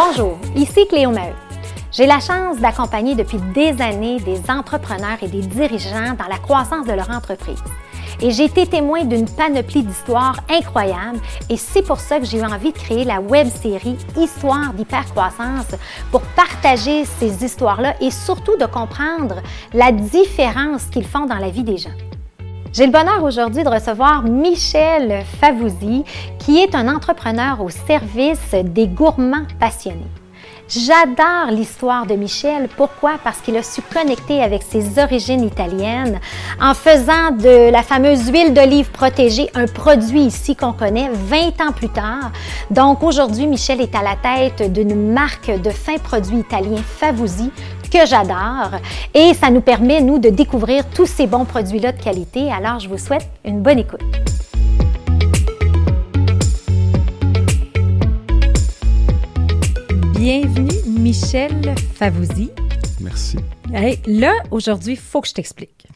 Bonjour, ici Cléo Maheu. J'ai la chance d'accompagner depuis des années des entrepreneurs et des dirigeants dans la croissance de leur entreprise. Et j'ai été témoin d'une panoplie d'histoires incroyables et c'est pour ça que j'ai eu envie de créer la web série Histoire d'hypercroissance pour partager ces histoires-là et surtout de comprendre la différence qu'ils font dans la vie des gens. J'ai le bonheur aujourd'hui de recevoir Michel Favouzi, qui est un entrepreneur au service des gourmands passionnés. J'adore l'histoire de Michel. Pourquoi? Parce qu'il a su connecter avec ses origines italiennes en faisant de la fameuse huile d'olive protégée un produit ici qu'on connaît 20 ans plus tard. Donc aujourd'hui, Michel est à la tête d'une marque de fins produits italiens Favouzi que j'adore et ça nous permet, nous, de découvrir tous ces bons produits-là de qualité. Alors, je vous souhaite une bonne écoute. Bienvenue, Michel Favouzi. Merci. là, aujourd'hui, il faut que je t'explique.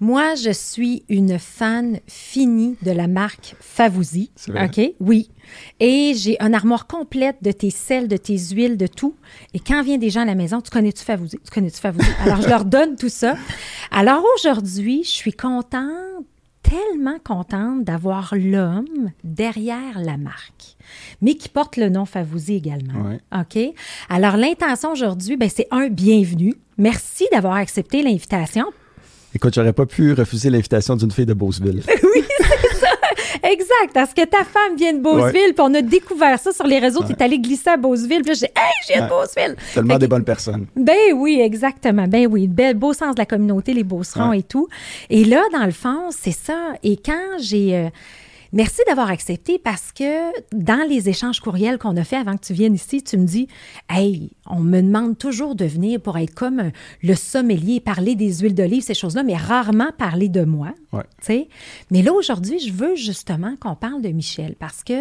Moi, je suis une fan finie de la marque Favouzi. OK? Oui. Et j'ai un armoire complète de tes sels, de tes huiles, de tout. Et quand viennent des gens à la maison, tu connais-tu Favouzi? Tu connais-tu? Alors, je leur donne tout ça. Alors, aujourd'hui, je suis contente tellement contente d'avoir l'homme derrière la marque, mais qui porte le nom Favouzi également. OK? Alors, l'intention aujourd'hui, ben, c'est un bienvenue. Merci d'avoir accepté l'invitation. Écoute, j'aurais pas pu refuser l'invitation d'une fille de Beauceville. oui. Exact. Parce que ta femme vient de Beauceville, puis on a découvert ça sur les réseaux. Tu es allé glisser à Beauceville, puis là, j'ai Hey, je viens de Beauceville. Tellement des bonnes personnes. Ben oui, exactement. Ben oui. beau sens de la communauté, les Beaucerons et tout. Et là, dans le fond, c'est ça. Et quand j'ai. Euh, Merci d'avoir accepté parce que dans les échanges courriels qu'on a fait avant que tu viennes ici, tu me dis Hey, on me demande toujours de venir pour être comme le sommelier, parler des huiles d'olive, ces choses-là, mais rarement parler de moi. Ouais. Mais là, aujourd'hui, je veux justement qu'on parle de Michel parce que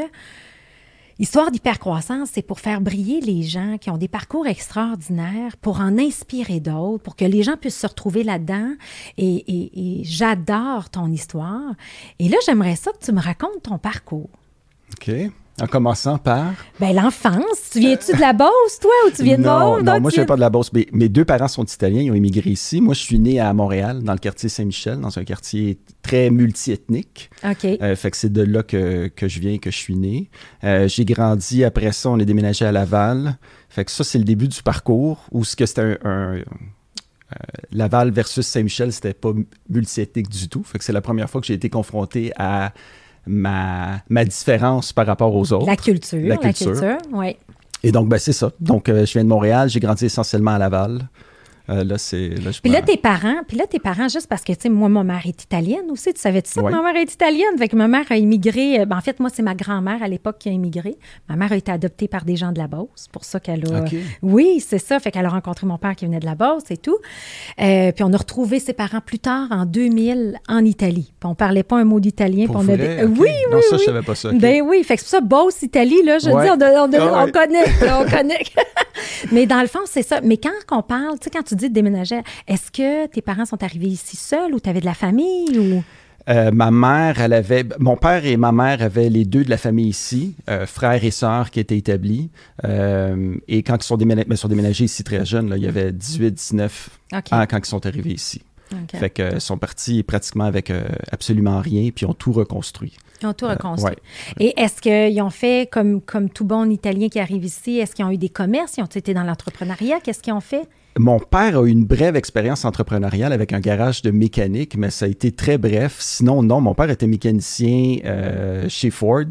Histoire d'hypercroissance, c'est pour faire briller les gens qui ont des parcours extraordinaires, pour en inspirer d'autres, pour que les gens puissent se retrouver là-dedans. Et, j'adore ton histoire. Et là, j'aimerais ça que tu me racontes ton parcours. OK. En commençant par? Ben, l'enfance. Tu viens-tu de la Beauce, toi, ou tu viens de Non, non moi, je viens? pas de la Beauce. Mais mes deux parents sont italiens, ils ont immigré ici. Moi, je suis né à Montréal, dans le quartier Saint-Michel, dans un quartier très multiethnique. OK. Euh, fait que c'est de là que, que, je viens, que je suis né. Euh, j'ai grandi, après ça, on est déménagé à Laval. Fait que ça, c'est le début du parcours, où ce que c'était un, euh, Laval versus Saint-Michel, c'était pas multiethnique du tout. Fait que c'est la première fois que j'ai été confronté à ma, ma différence par rapport aux autres. La culture. La culture, oui. Et donc, ben, c'est ça. Donc, euh, je viens de Montréal, j'ai grandi essentiellement à Laval. Euh, là, c'est. Puis là, tes parents, puis là, tes parents, juste parce que, tu sais, moi, ma mère est italienne aussi. Tu savais -tu ça que ma mère est italienne? Fait que ma mère a immigré. Euh, ben, en fait, moi, c'est ma grand-mère à l'époque qui a immigré. Ma mère a été adoptée par des gens de la Beauce. pour ça qu'elle a. Oui, c'est ça. Fait qu'elle a rencontré mon père qui venait de la Beauce et tout. Euh, puis on a retrouvé ses parents plus tard, en 2000, en Italie. Puis on parlait pas un mot d'italien. Oui, oui, oui. Non, ça, je savais pas ça. Ben oui. Fait que c'est ça, Beauce, Italie, là, je dis, on, ah on, connaît. on connaît. Mais dans le fond, c'est ça. Mais quand on parle, tu sais, quand tu dis déménager, est-ce que tes parents sont arrivés ici seuls ou tu avais de la famille ou... Euh, ma mère, elle avait. Mon père et ma mère avaient les deux de la famille ici, euh, frères et sœurs qui étaient établis. Euh, et quand ils sont déménagés, sont déménagés ici très jeunes, là, il y avait 18, 19 ans quand ils sont arrivés ici. Fait que sont partis pratiquement avec absolument rien, puis ont tout reconstruit. Ils ont tout reconstruit. Et est-ce qu'ils ont fait comme, comme tout bon Italien qui arrive ici? Est-ce qu'ils ont eu des commerces? Ils ont été dans l'entrepreneuriat? Qu'est-ce qu'ils ont fait? Mon père a eu une brève expérience entrepreneuriale avec un garage de mécanique, mais ça a été très bref. Sinon, non, mon père était mécanicien euh, chez Ford.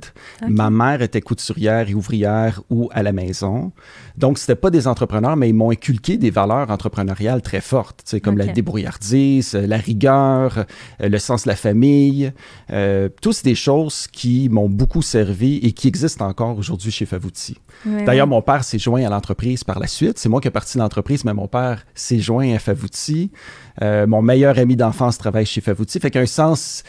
Ma mère était couturière et ouvrière ou à la maison. Donc, c'était pas des entrepreneurs, mais ils m'ont inculqué des valeurs entrepreneuriales très fortes, comme la débrouillardise, la rigueur, euh, le sens de la famille. Euh, tous des choses qui m'ont beaucoup servi et qui existent encore aujourd'hui chez Favouti. D'ailleurs, mon père s'est joint à l'entreprise par la suite. C'est moi qui ai parti de l'entreprise, mais mon père s'est joint à Favouti. Euh, mon meilleur ami d'enfance travaille chez Favouti. Fait qu'un sens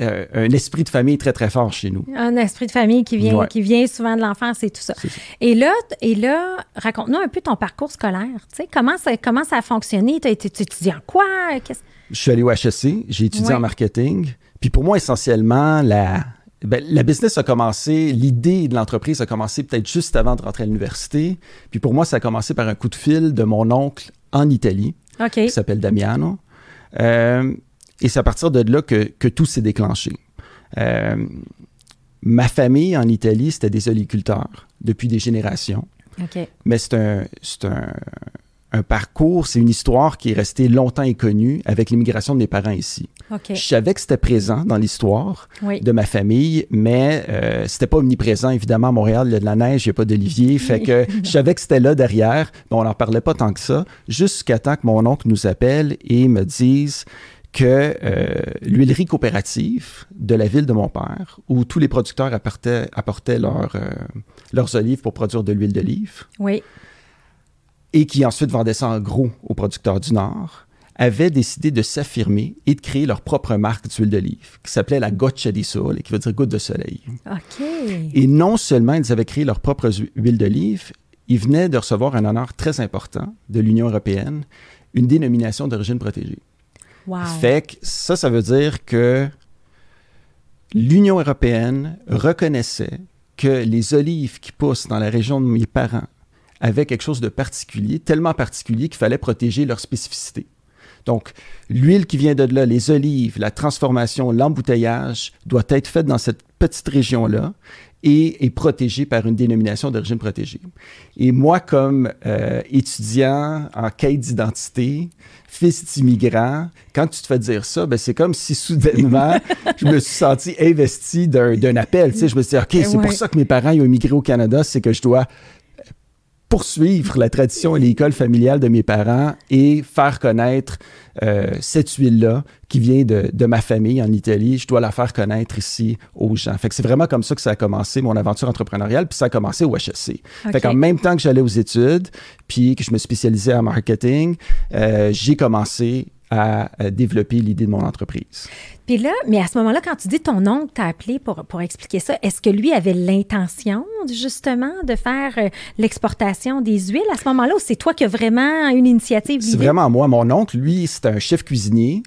euh, un esprit de famille très, très fort chez nous. Un esprit de famille qui vient, qui vient souvent de l'enfance et tout ça. Et là, et là raconte-nous un peu ton parcours scolaire. comment, ça, comment ça a fonctionné? Tu as été en quoi? Je suis allé au HEC, j'ai étudié en marketing. Puis pour moi, essentiellement, la, ben, la business a commencé, l'idée de l'entreprise a commencé peut-être juste avant de rentrer à l'université. Puis pour moi, ça a commencé par un coup de fil de mon oncle en Italie, qui s'appelle Damiano. Euh, et c'est à partir de là que, que tout s'est déclenché. Euh, ma famille en Italie, c'était des oliculteurs depuis des générations. Mais c'est un, un, un parcours, c'est une histoire qui est restée longtemps inconnue avec l'immigration de mes parents ici. Je savais que c'était présent dans l'histoire de ma famille, mais euh, c'était pas omniprésent. Évidemment, à Montréal, il y a de la neige, il n'y a pas d'olivier. Fait que je savais que c'était là derrière, mais on n'en parlait pas tant que ça, jusqu'à temps que mon oncle nous appelle et me dise que euh, l'huilerie coopérative de la ville de mon père, où tous les producteurs apportaient, apportaient leur, euh, leurs olives pour produire de l'huile d'olive, oui et qui ensuite vendait ça en gros aux producteurs du Nord, avaient décidé de s'affirmer et de créer leur propre marque d'huile d'olive, qui s'appelait la Goccia di Sole, qui veut dire goutte de soleil. Et non seulement ils avaient créé leur propre huile d'olive, ils venaient de recevoir un honneur très important de l'Union européenne, une dénomination d'origine protégée. Fait que ça, ça veut dire que l'Union européenne reconnaissait que les olives qui poussent dans la région de mes parents avaient quelque chose de particulier, tellement particulier qu'il fallait protéger leur spécificité. Donc, l'huile qui vient de là, les olives, la transformation, l'embouteillage doit être fait dans cette petite région-là et est protégée par une dénomination d'origine protégée. Et moi, comme euh, étudiant en quête d'identité, fils d'immigrant, quand tu te fais dire ça, ben c'est comme si soudainement, je me suis senti investi d'un appel. Tu sais, je me suis dit, OK, c'est pour ça que mes parents ont immigré au Canada, c'est que je dois poursuivre la tradition et l'école familiale de mes parents et faire connaître euh, cette huile-là qui vient de, de, ma famille en Italie. Je dois la faire connaître ici aux gens. Fait que c'est vraiment comme ça que ça a commencé, mon aventure entrepreneuriale, puis ça a commencé au HSC. Okay. Fait qu'en même temps que j'allais aux études, puis que je me spécialisais en marketing, euh, j'ai commencé à développer l'idée de mon entreprise. Puis là, mais à ce moment-là, quand tu dis ton oncle t'a appelé pour, pour expliquer ça, est-ce que lui avait l'intention justement de faire euh, l'exportation des huiles à ce moment-là ou c'est toi qui as vraiment une initiative? C'est vraiment moi. Mon oncle, lui, c'est un chef cuisinier.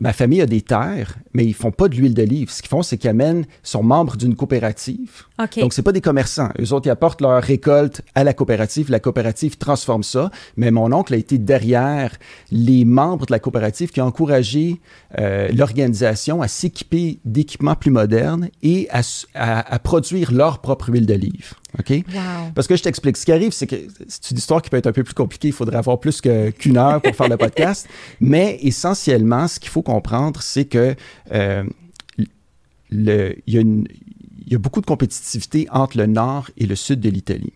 Ma famille a des terres, mais ils font pas de l'huile d'olive. Ce qu'ils font, c'est qu'ils amènent, sont membres d'une coopérative. Okay. Donc, c'est pas des commerçants. Eux autres, ils apportent leur récolte à la coopérative. La coopérative transforme ça. Mais mon oncle a été derrière les membres de la coopérative qui ont encouragé euh, l'organisation à s'équiper d'équipements plus modernes et à, à, à produire leur propre huile d'olive. OK? Wow. Parce que je t'explique. Ce qui arrive, c'est que c'est une histoire qui peut être un peu plus compliquée. Il faudrait avoir plus qu'une heure pour faire le podcast. Mais essentiellement, ce qu'il faut comprendre, c'est que euh, le, il, y a une, il y a beaucoup de compétitivité entre le nord et le sud de l'Italie.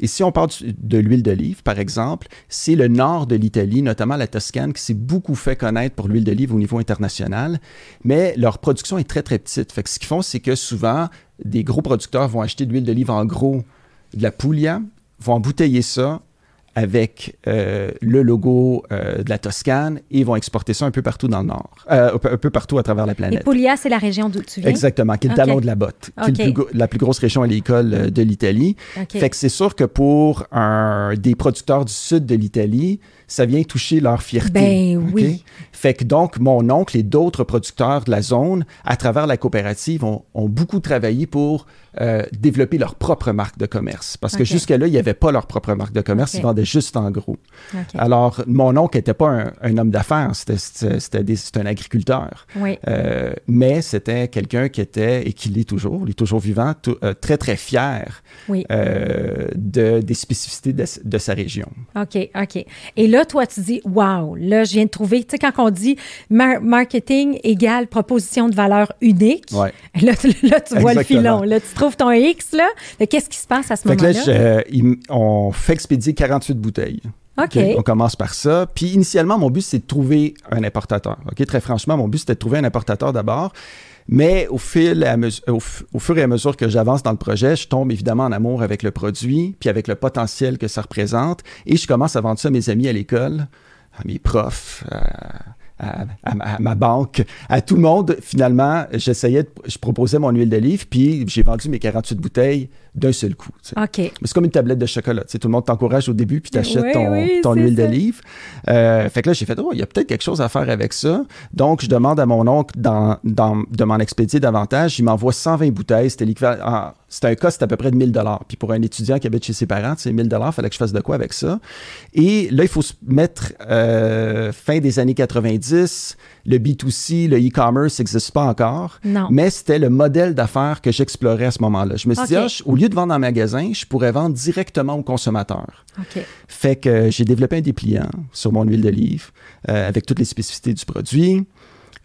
Et si on parle de l'huile d'olive, par exemple, c'est le nord de l'Italie, notamment la Toscane, qui s'est beaucoup fait connaître pour l'huile d'olive au niveau international, mais leur production est très, très petite. Fait que ce qu'ils font, c'est que souvent, des gros producteurs vont acheter de l'huile d'olive en gros de la Puglia, vont embouteiller ça, avec euh, le logo euh, de la Toscane et vont exporter ça un peu partout dans le nord, euh, un peu partout à travers la planète. Et Puglia, c'est la région d'où tu viens? Exactement, qui est le Okay. talon de la botte, qui Okay. est le plus, la plus grosse région à l'école euh, de l'Italie. OK. Fait que c'est sûr que pour un, des producteurs du sud de l'Italie, ça vient toucher leur fierté. Ben oui. Fait que donc, mon oncle et d'autres producteurs de la zone, à travers la coopérative, ont, ont beaucoup travaillé pour euh, développer leur propre marque de commerce. Parce que OK. jusque-là, il n'y avait pas leur propre marque de commerce, ils vendaient juste en gros. Alors, mon oncle n'était pas un, un homme d'affaires, c'était- un agriculteur. Oui. Euh, mais c'était quelqu'un qui était, et qui l'est toujours, il est toujours vivant, euh, très, très fier Oui. de, des spécificités de, de sa région. OK, OK. Et là, toi, tu dis, wow, là, je viens de trouver, tu sais, quand on dit mar- marketing égale proposition de valeur unique, Ouais. là, tu- là, tu vois le filon. Là, tu trouves ton X, là. Qu'est-ce qui se passe à ce là, moment-là? euh, il- on fait expédier 48 bouteilles. OK? OK, On commence par ça. Puis initialement, mon but, c'est de trouver un importateur. OK, Très franchement, mon but, c'était de trouver un importateur d'abord. Mais au, fur et à mesure que j'avance dans le projet, je tombe évidemment en amour avec le produit, puis avec le potentiel que ça représente. Et je commence à vendre ça à mes amis à l'école, à mes profs, à, ma, banque, à tout le monde. Finalement, j'essayais, je proposais mon huile d'olive, puis j'ai vendu mes 48 bouteilles d'un seul coup. OK. Mais c'est comme une tablette de chocolat. tout le monde t'encourage au début, puis tu achètes ton, huile d'olive. Euh, fait que là, j'ai fait, oh, il y a peut-être quelque chose à faire avec ça. Donc, je demande à mon oncle dans, dans, de m'en expédier davantage. Il m'envoie 120 bouteilles. C'était l'équivalent. C'était un cost à peu près de 1000 dollars. Puis pour un étudiant qui habite chez ses parents, c'est 1000 dollars, fallait que je fasse de quoi avec ça. Et là, il faut se mettre euh, fin des années 90. Le B2C, le e-commerce n'existe pas encore. Non. Mais c'était le modèle d'affaires que j'explorais à ce moment-là. Je me suis dit, ah, au lieu de vendre en magasin, je pourrais vendre directement au consommateur. OK. Fait que j'ai développé un dépliant sur mon huile d'olive euh, avec toutes les spécificités du produit,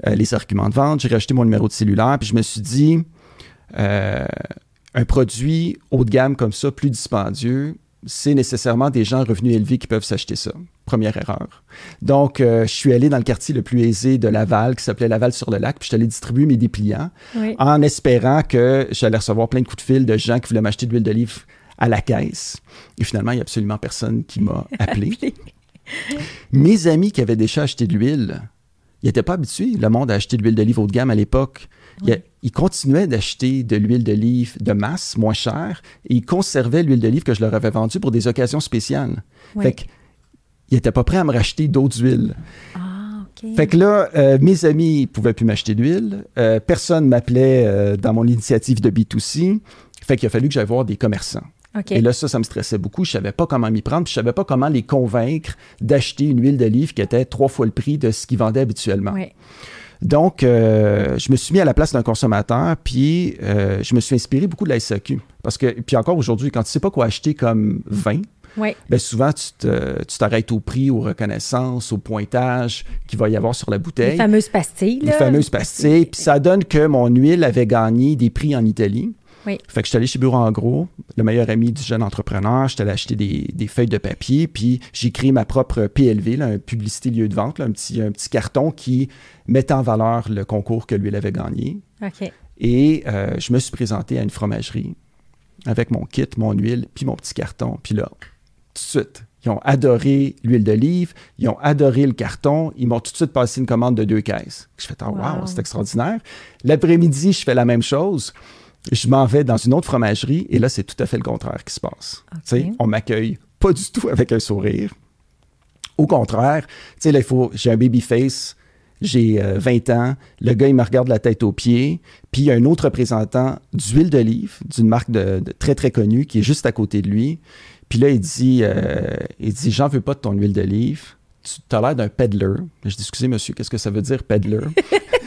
euh, les arguments de vente. J'ai rajouté mon numéro de cellulaire, puis je me suis dit, un produit haut de gamme comme ça, plus dispendieux, c'est nécessairement des gens revenus élevés qui peuvent s'acheter ça. Première erreur. Donc, euh, je suis allé dans le quartier le plus aisé de Laval, qui s'appelait Laval sur le lac, puis je suis allé distribuer mes dépliants en espérant que j'allais recevoir plein de coups de fil de gens qui voulaient m'acheter de l'huile d'olive à la caisse. Et finalement, il n'y a absolument personne qui m'a appelé. Mes amis qui avaient déjà acheté de l'huile, ils n'étaient pas habitués, le monde, à acheter de l'huile d'olive haut de gamme à l'époque. Ils continuaient d'acheter de l'huile d'olive de masse, moins chère, et ils conservaient l'huile d'olive que je leur avais vendue pour des occasions spéciales. Fait qu'ils n'étaient pas prêts à me racheter d'autres huiles. Ah, fait que là, euh, mes amis ne pouvaient plus m'acheter d'huile. Euh, personne m'appelait euh, dans mon initiative de B2C. Fait qu'il a fallu que j'aille voir des commerçants. Et là, ça, ça me stressait beaucoup. Je savais pas comment m'y prendre, puis je savais pas comment les convaincre d'acheter une huile d'olive qui était trois fois le prix de ce qu'ils vendaient habituellement. Donc, euh, je me suis mis à la place d'un consommateur, puis euh, je me suis inspiré beaucoup de la SAQ. Parce que, puis encore aujourd'hui, quand tu sais pas quoi acheter comme vin, bien souvent, tu t'arrêtes au prix, aux reconnaissances, au pointage qu'il va y avoir sur la bouteille. Les fameuses pastilles. Les fameuses pastilles. Puis ça donne que mon huile avait gagné des prix en Italie. Oui. Fait que je suis allé chez Bureau en gros, le meilleur ami du jeune entrepreneur. Je suis allé acheter des, feuilles de papier, puis j'ai créé ma propre PLV, un publicité lieu de vente, un, petit, un petit carton qui mettait en valeur le concours que lui avait gagné. Et euh, je me suis présenté à une fromagerie avec mon kit, mon huile, puis mon petit carton. Puis là, tout de suite, ils ont adoré l'huile d'olive, ils ont adoré le carton, ils m'ont tout de suite passé une commande de deux caisses. Je fais, oh, wow, c'est extraordinaire. L'après-midi, je fais la même chose je m'en vais dans une autre fromagerie et là, c'est tout à fait le contraire qui se passe. sais, On m'accueille pas du tout avec un sourire. Au contraire, là, il faut, j'ai un baby face, j'ai 20 euh, ans, le gars, il me regarde la tête aux pieds, puis il y a un autre représentant d'huile d'olive, d'une marque de, très, très connue, qui est juste à côté de lui. Puis là, il dit, euh, il dit, j'en veux pas de ton huile d'olive. Tu as l'air d'un peddler. Je dis, excusez, monsieur, qu'est-ce que ça veut dire, peddler?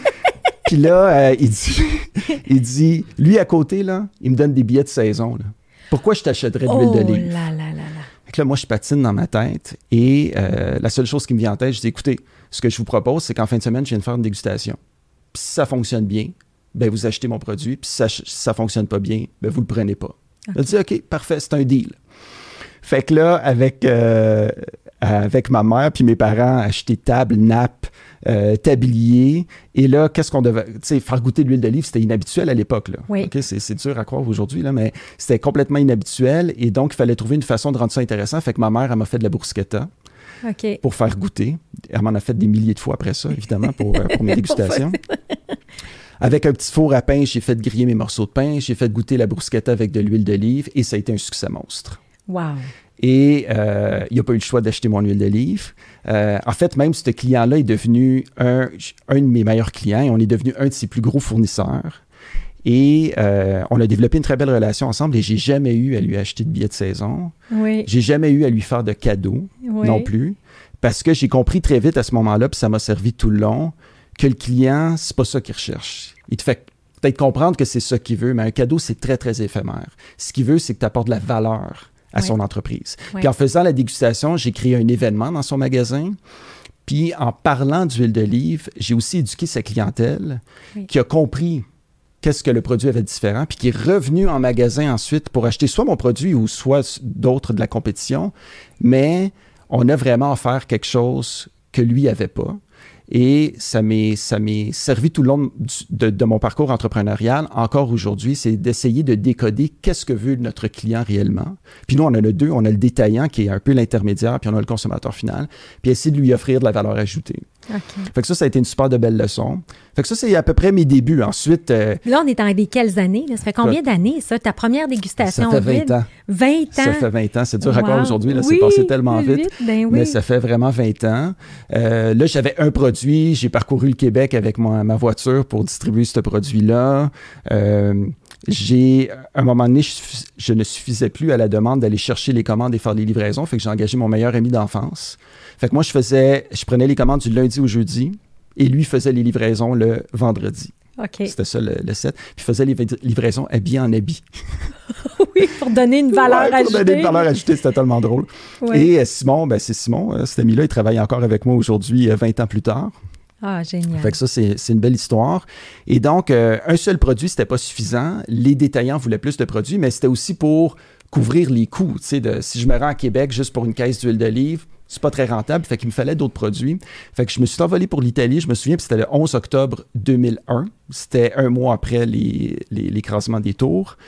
Puis là, euh, il, dit, il dit, lui à côté, là, il me donne des billets de saison. Pourquoi je t'achèterais de l'huile oh d'olive? Là, là, là, là. là, moi, je patine dans ma tête et euh, la seule chose qui me vient en tête, je dis, écoutez, ce que je vous propose, c'est qu'en fin de semaine, je viens de faire une dégustation. Puis si ça fonctionne bien, ben vous achetez mon produit. Puis si ça, ça fonctionne pas bien, ben vous le prenez pas. Il dit, OK, parfait, c'est un deal. Fait que là, avec, euh, avec ma mère puis mes parents, acheter table, nappe, euh, tablier. Et là, qu'est-ce qu'on devait. Tu sais, faire goûter de l'huile d'olive, c'était inhabituel à l'époque. Oui. c'est, dur à croire aujourd'hui, là, mais c'était complètement inhabituel. Et donc, il fallait trouver une façon de rendre ça intéressant. Fait que ma mère, elle m'a fait de la bruschetta. Pour faire goûter. Elle m'en a fait des milliers de fois après ça, évidemment, pour, euh, pour mes dégustations. Avec un petit four à pain, j'ai fait griller mes morceaux de pain, j'ai fait goûter la bruschetta avec de l'huile d'olive et ça a été un succès monstre. Wow. Et euh, il n'a pas eu le choix d'acheter mon huile d'olive. Euh, en fait, même ce client-là est devenu un, un, de mes meilleurs clients et on est devenu un de ses plus gros fournisseurs. Et euh, on a développé une très belle relation ensemble et j'ai jamais eu à lui acheter de billets de saison. Oui. J'ai jamais eu à lui faire de cadeaux non plus. Parce que j'ai compris très vite à ce moment-là, puis ça m'a servi tout le long, que le client, c'est pas ça qu'il recherche. Il te fait peut-être comprendre que c'est ça qu'il veut, mais un cadeau, c'est très, très éphémère. Ce qu'il veut, c'est que tu apportes de la valeur à son entreprise. Puis en faisant la dégustation, j'ai créé un événement dans son magasin. Puis en parlant d'huile d'olive, j'ai aussi éduqué sa clientèle qui a compris qu'est-ce que le produit avait de différent, puis qui est revenu en magasin ensuite pour acheter soit mon produit ou soit d'autres de la compétition. Mais on a vraiment offert quelque chose que lui n'avait pas. Et ça m'est, ça m'est servi tout le long de, mon parcours entrepreneurial, encore aujourd'hui, c'est d'essayer de décoder qu'est-ce que veut notre client réellement. Puis nous, on en a deux. On a le détaillant qui est un peu l'intermédiaire, puis on a le consommateur final, puis essayer de lui offrir de la valeur ajoutée. Fait que ça, ça a été une super de belle leçon. Fait que ça, c'est à peu près mes débuts. Ensuite. Euh, là, on est dans des quelles années? Ça fait combien d'années, ça? Ta première dégustation? Ça fait 20 ans. 20 ans? Ça fait 20 ans. C'est dur à croire aujourd'hui. Là, c'est passé tellement vite. Ben mais ça fait vraiment 20 ans. Euh, là, j'avais un produit. J'ai parcouru le Québec avec ma, ma voiture pour distribuer ce produit-là. Euh, j'ai, à un moment donné, je, ne suffisais plus à la demande d'aller chercher les commandes et faire les livraisons. Fait que j'ai engagé mon meilleur ami d'enfance. Fait que moi, je faisais, je prenais les commandes du lundi au jeudi et lui faisait les livraisons le vendredi. C'était ça le, set. Puis il faisait les livraisons habillé en habit. oui, pour donner une valeur ajoutée. Pour donner une valeur ajoutée, c'était tellement drôle. Et euh, Simon, ben c'est Simon, euh, cet ami-là, il travaille encore avec moi aujourd'hui, 20 euh, ans plus tard. Ah, génial. Fait que ça, c'est une belle histoire. Et donc, euh, un seul produit, c'était pas suffisant. Les détaillants voulaient plus de produits, mais c'était aussi pour couvrir les coûts. Si je me rends à Québec juste pour une caisse d'huile d'olive, c'est pas très rentable, fait qu'il me fallait d'autres produits. Fait que je me suis envolé pour l'Italie, je me souviens, c'était le 11 octobre 2001. C'était un mois après l'écrasement les, des tours.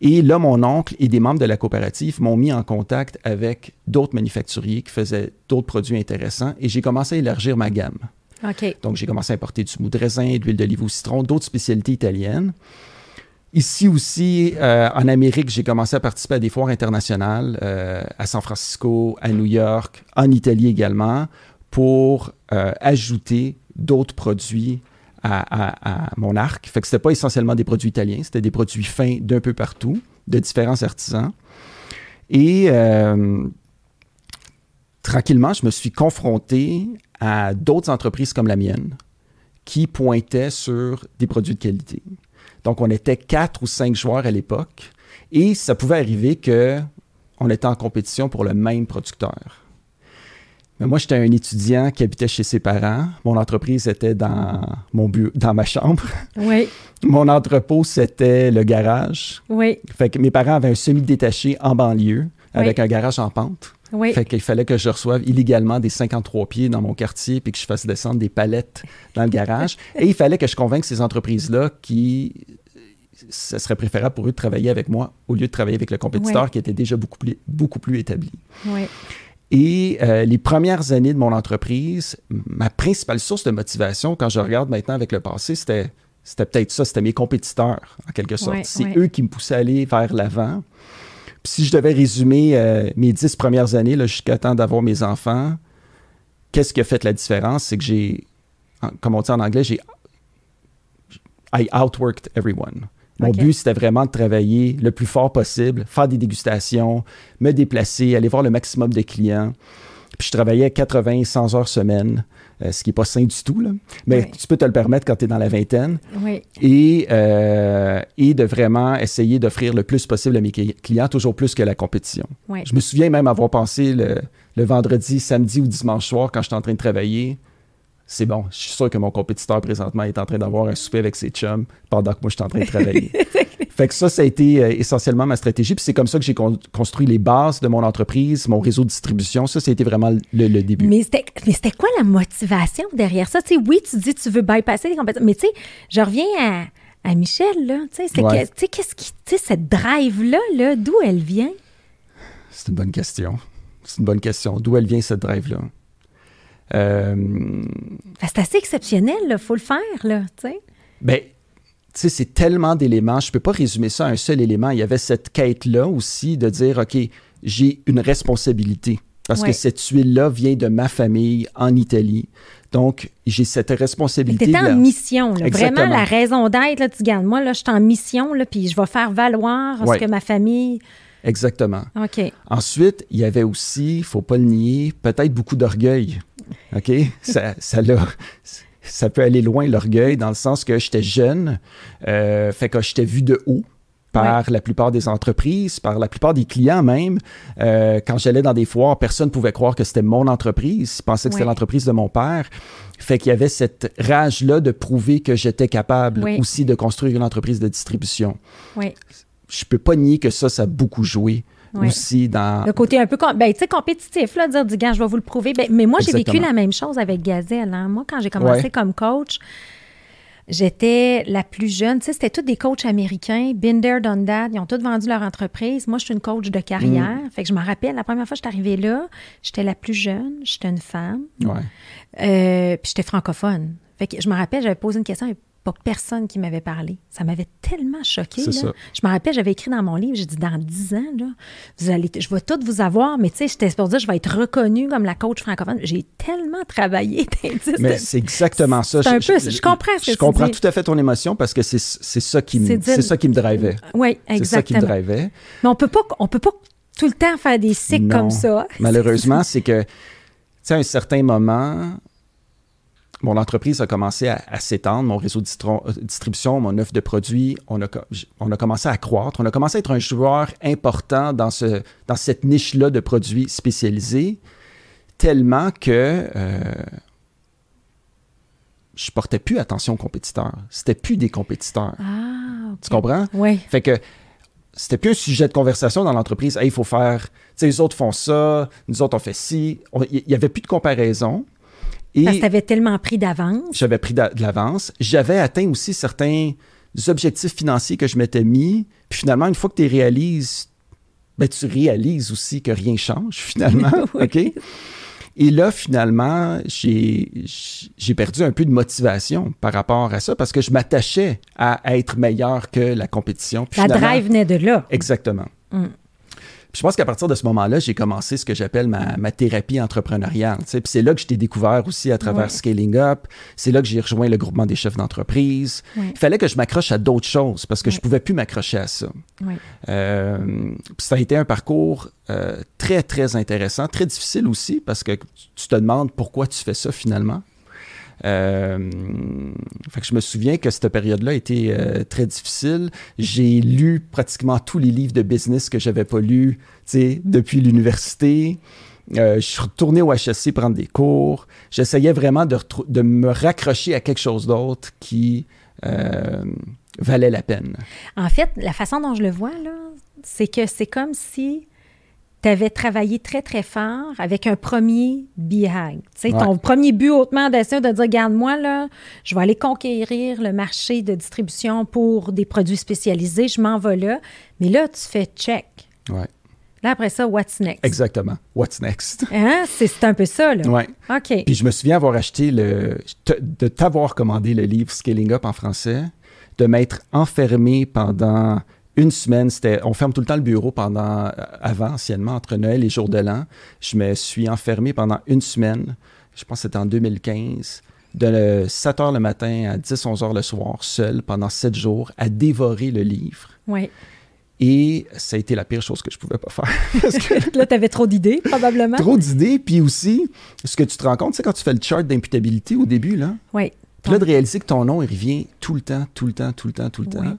Et là, mon oncle et des membres de la coopérative m'ont mis en contact avec d'autres manufacturiers qui faisaient d'autres produits intéressants et j'ai commencé à élargir ma gamme. Donc, j'ai commencé à importer du mou de raisin, de l'huile d'olive au citron, d'autres spécialités italiennes. Ici aussi, euh, en Amérique, j'ai commencé à participer à des foires internationales, euh, à San Francisco, à New York, en Italie également, pour euh, ajouter d'autres produits à, mon arc. Fait que c'était pas essentiellement des produits italiens, c'était des produits fins d'un peu partout, de différents artisans. Et tranquillement, je me suis confronté à d'autres entreprises comme la mienne qui pointaient sur des produits de qualité. Donc, on était quatre ou cinq joueurs à l'époque et ça pouvait arriver qu'on était en compétition pour le même producteur. Mais moi, j'étais un étudiant qui habitait chez ses parents. Mon entreprise était dans, mon dans ma chambre. Oui. Mon entrepôt, c'était le garage. Oui. Fait que mes parents avaient un semi-détaché en banlieue avec un garage en pente. Oui. Fait qu'il fallait que je reçoive illégalement des 53 pieds dans mon quartier puis que je fasse descendre des palettes dans le garage. Et il fallait que je convainque ces entreprises-là qui ce serait préférable pour eux de travailler avec moi au lieu de travailler avec le compétiteur qui était déjà beaucoup plus, beaucoup plus établi. Oui. Et euh, les premières années de mon entreprise, ma principale source de motivation, quand je regarde maintenant avec le passé, c'était, c'était peut-être ça, c'était mes compétiteurs, en quelque sorte. C'est eux qui me poussaient à aller vers l'avant si je devais résumer euh, mes dix premières années jusqu'à temps d'avoir mes enfants, qu'est-ce qui a fait la différence? C'est que j'ai, comme on dit en anglais, j'ai I outworked everyone. Mon but, c'était vraiment de travailler le plus fort possible, faire des dégustations, me déplacer, aller voir le maximum de clients. Puis je travaillais 80, 100 heures semaine. Euh, ce qui n'est pas sain du tout. Là. Mais tu peux te le permettre quand tu es dans la vingtaine. Et, euh, et de vraiment essayer d'offrir le plus possible à mes clients, toujours plus que la compétition. Je me souviens même avoir pensé le, le vendredi, samedi ou dimanche soir quand j'étais en train de travailler c'est bon, je suis sûr que mon compétiteur présentement est en train d'avoir un souper avec ses chums pendant que moi je suis en train de travailler. fait que ça, ça a été euh, essentiellement ma stratégie. Puis c'est comme ça que j'ai construit les bases de mon entreprise, mon réseau de distribution. Ça, ça a été vraiment le, début. Mais c'était quoi la motivation derrière ça? Oui, tu dis que tu veux bypasser les compétitions, mais tu sais, je reviens à, Michel, là. Tu sais, qu'est-ce qui, tu sais, cette drive-là, -là, d'où elle vient? C'est une bonne question. C'est une bonne question. D'où elle vient, cette drive-là? Euh, c'est assez exceptionnel, il faut le faire, là, tu sais. Ben, tu sais, c'est tellement d'éléments, je ne peux pas résumer ça à un seul élément. Il y avait cette quête-là aussi de dire, OK, j'ai une responsabilité. Parce que cette huile-là vient de ma famille en Italie. Donc, j'ai cette responsabilité. Tu en mission, là. vraiment la raison d'être. Tu gardes moi, là, je suis en mission, là, puis je vais faire valoir ce que ma famille Exactement. OK. Ensuite, il y avait aussi, il ne faut pas le nier, peut-être beaucoup d'orgueil. OK? ça, ça, ça peut aller loin, l'orgueil, dans le sens que j'étais jeune, euh, fait que j'étais vu de haut par la plupart des entreprises, par la plupart des clients même. Euh, quand j'allais dans des foires, personne ne pouvait croire que c'était mon entreprise. Ils pensaient que c'était l'entreprise de mon père. Fait qu'il y avait cette rage-là de prouver que j'étais capable aussi de construire une entreprise de distribution. Je peux pas nier que ça, ça a beaucoup joué. aussi dans... Le côté un peu ben, compétitif, là, dire du gars, je vais vous le prouver. Ben, mais moi, j'ai vécu la même chose avec Gazelle. Hein. Moi, quand j'ai commencé comme coach, J'étais la plus jeune. C'était tous des coachs américains. There, done that. Ils ont tous vendu leur entreprise. Moi, je suis une coach de carrière. Fait que je me rappelle, la première fois que je suis arrivée là, j'étais la plus jeune. J'étais une femme. Ouais. Euh, puis j'étais francophone. Fait que je me rappelle, j'avais posé une question pas personne qui m'avait parlé. Ça m'avait tellement choqué. Je me rappelle, j'avais écrit dans mon livre, j'ai dit dans 10 ans, là, vous allez, je vais toutes vous avoir, mais tu sais, j'étais pour dire, je vais être reconnue comme la coach francophone. J'ai tellement travaillé. Mais c'est exactement ça. Un peu ça. Je comprends ce que Je comprends dis. tout à fait ton émotion parce que c'est ça qui me c'est ça qui me drivait. Oui, C'est ça qui me exactement. drivait. Mais on peut pas, on peut pas tout le temps faire des cycles Non. comme ça. Malheureusement, c'est que, tu sais, à un certain moment, mon entreprise a commencé à, à s'étendre, mon réseau de euh, distribution, mon offre de produits, on a, on a commencé à croître, on a commencé à être un joueur important dans, ce, dans cette niche-là de produits spécialisés, tellement que euh, je portais plus attention aux compétiteurs. C'était plus des compétiteurs. Ah, Tu comprends? Oui. Fait que c'était plus un sujet de conversation dans l'entreprise. Hey, il faut faire. Tu sais, les autres font ça, nous autres on fait ci. Il n'y avait plus de comparaison. Parce que Et tu avais tellement pris d'avance. j'avais pris de l'avance. J'avais atteint aussi certains objectifs financiers que je m'étais mis. Puis finalement, une fois que tu les réalises, ben, tu réalises aussi que rien change finalement. Oui. OK? Et là, finalement, j'ai perdu un peu de motivation par rapport à ça parce que je m'attachais à être meilleur que la compétition. Puis La drive venait de là. Exactement. Mm. Puis je pense qu'à partir de ce moment-là, j'ai commencé ce que j'appelle ma, ma thérapie entrepreneuriale. tu sais. Puis c'est là que je t'ai découvert aussi à travers Ouais. Scaling Up. C'est là que j'ai rejoint le groupement des chefs d'entreprise. Ouais. Il fallait que je m'accroche à d'autres choses parce que je Ouais. pouvais plus m'accrocher à ça. Euh, puis ça a été un parcours euh, très, très intéressant, très difficile aussi parce que tu te demandes pourquoi tu fais ça finalement. Euh, je me souviens que cette période-là été euh, très difficile. J'ai lu pratiquement tous les livres de business que j'avais pas lus depuis l'université. Euh, je suis retourné au HSC prendre des cours. J'essayais vraiment de, me raccrocher à quelque chose d'autre qui valait la peine. En fait, la façon dont je le vois, c'est que c'est comme si tu avais travaillé très, très fort avec un premier BHAG. Tu sais, ton Ouais. premier but hautement audacieux de dire, regarde-moi, là, je vais aller conquérir le marché de distribution pour des produits spécialisés, je m'en vais là. Mais là, tu fais check. Ouais, Là, après ça, what's next? exactement. What's next? Hein? C'est un peu ça, là. Ouais. OK. Puis je me souviens avoir acheté le. de t'avoir commandé le livre Scaling Up en français, de m'être enfermé pendant une semaine. C'était, on ferme tout le temps le bureau pendant, euh, avant, anciennement, entre Noël et Jour de l'An. Je me suis enfermé pendant une semaine. Je pense que c'était en 2015. De 7 h le matin à 10, 11 h le soir, seul, pendant 7 jours, à dévorer le livre. Oui. Et ça a été la pire chose que je pouvais pas faire. Parce que là, tu avais trop d'idées, probablement. trop d'idées. Puis aussi, ce que tu te rends compte, c'est quand tu fais le chart d'imputabilité au début, là, Oui. puis là, de réaliser que ton nom, il revient tout le temps, tout le temps, tout le temps, tout le Oui. temps.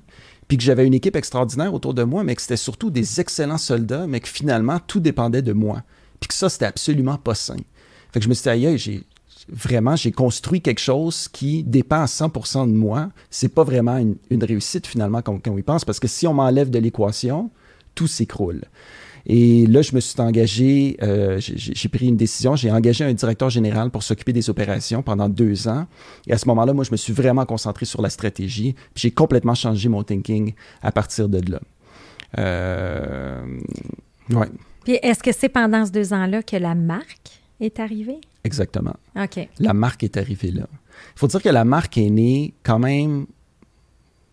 Puis que j'avais une équipe extraordinaire autour de moi, mais que c'était surtout des excellents soldats, mais que finalement, tout dépendait de moi. Puis que ça, c'était absolument pas sain. Fait que je me suis dit, aïe, j'ai vraiment, j'ai construit quelque chose qui dépend à 100% de moi. C'est pas vraiment une, une réussite finalement quand, quand on y pense, parce que si on m'enlève de l'équation, tout s'écroule. Et là, je me suis engagé, euh, j'ai- pris une décision, j'ai engagé un directeur général pour s'occuper des opérations pendant deux ans. Et à ce moment-là, moi, je me suis vraiment concentré sur la stratégie. Puis j'ai complètement changé mon thinking à partir de là. Euh, ouais, Puis est-ce que c'est pendant ces deux ans-là que la marque est arrivée? exactement. OK. La marque est arrivée là. Il faut dire que la marque est née quand même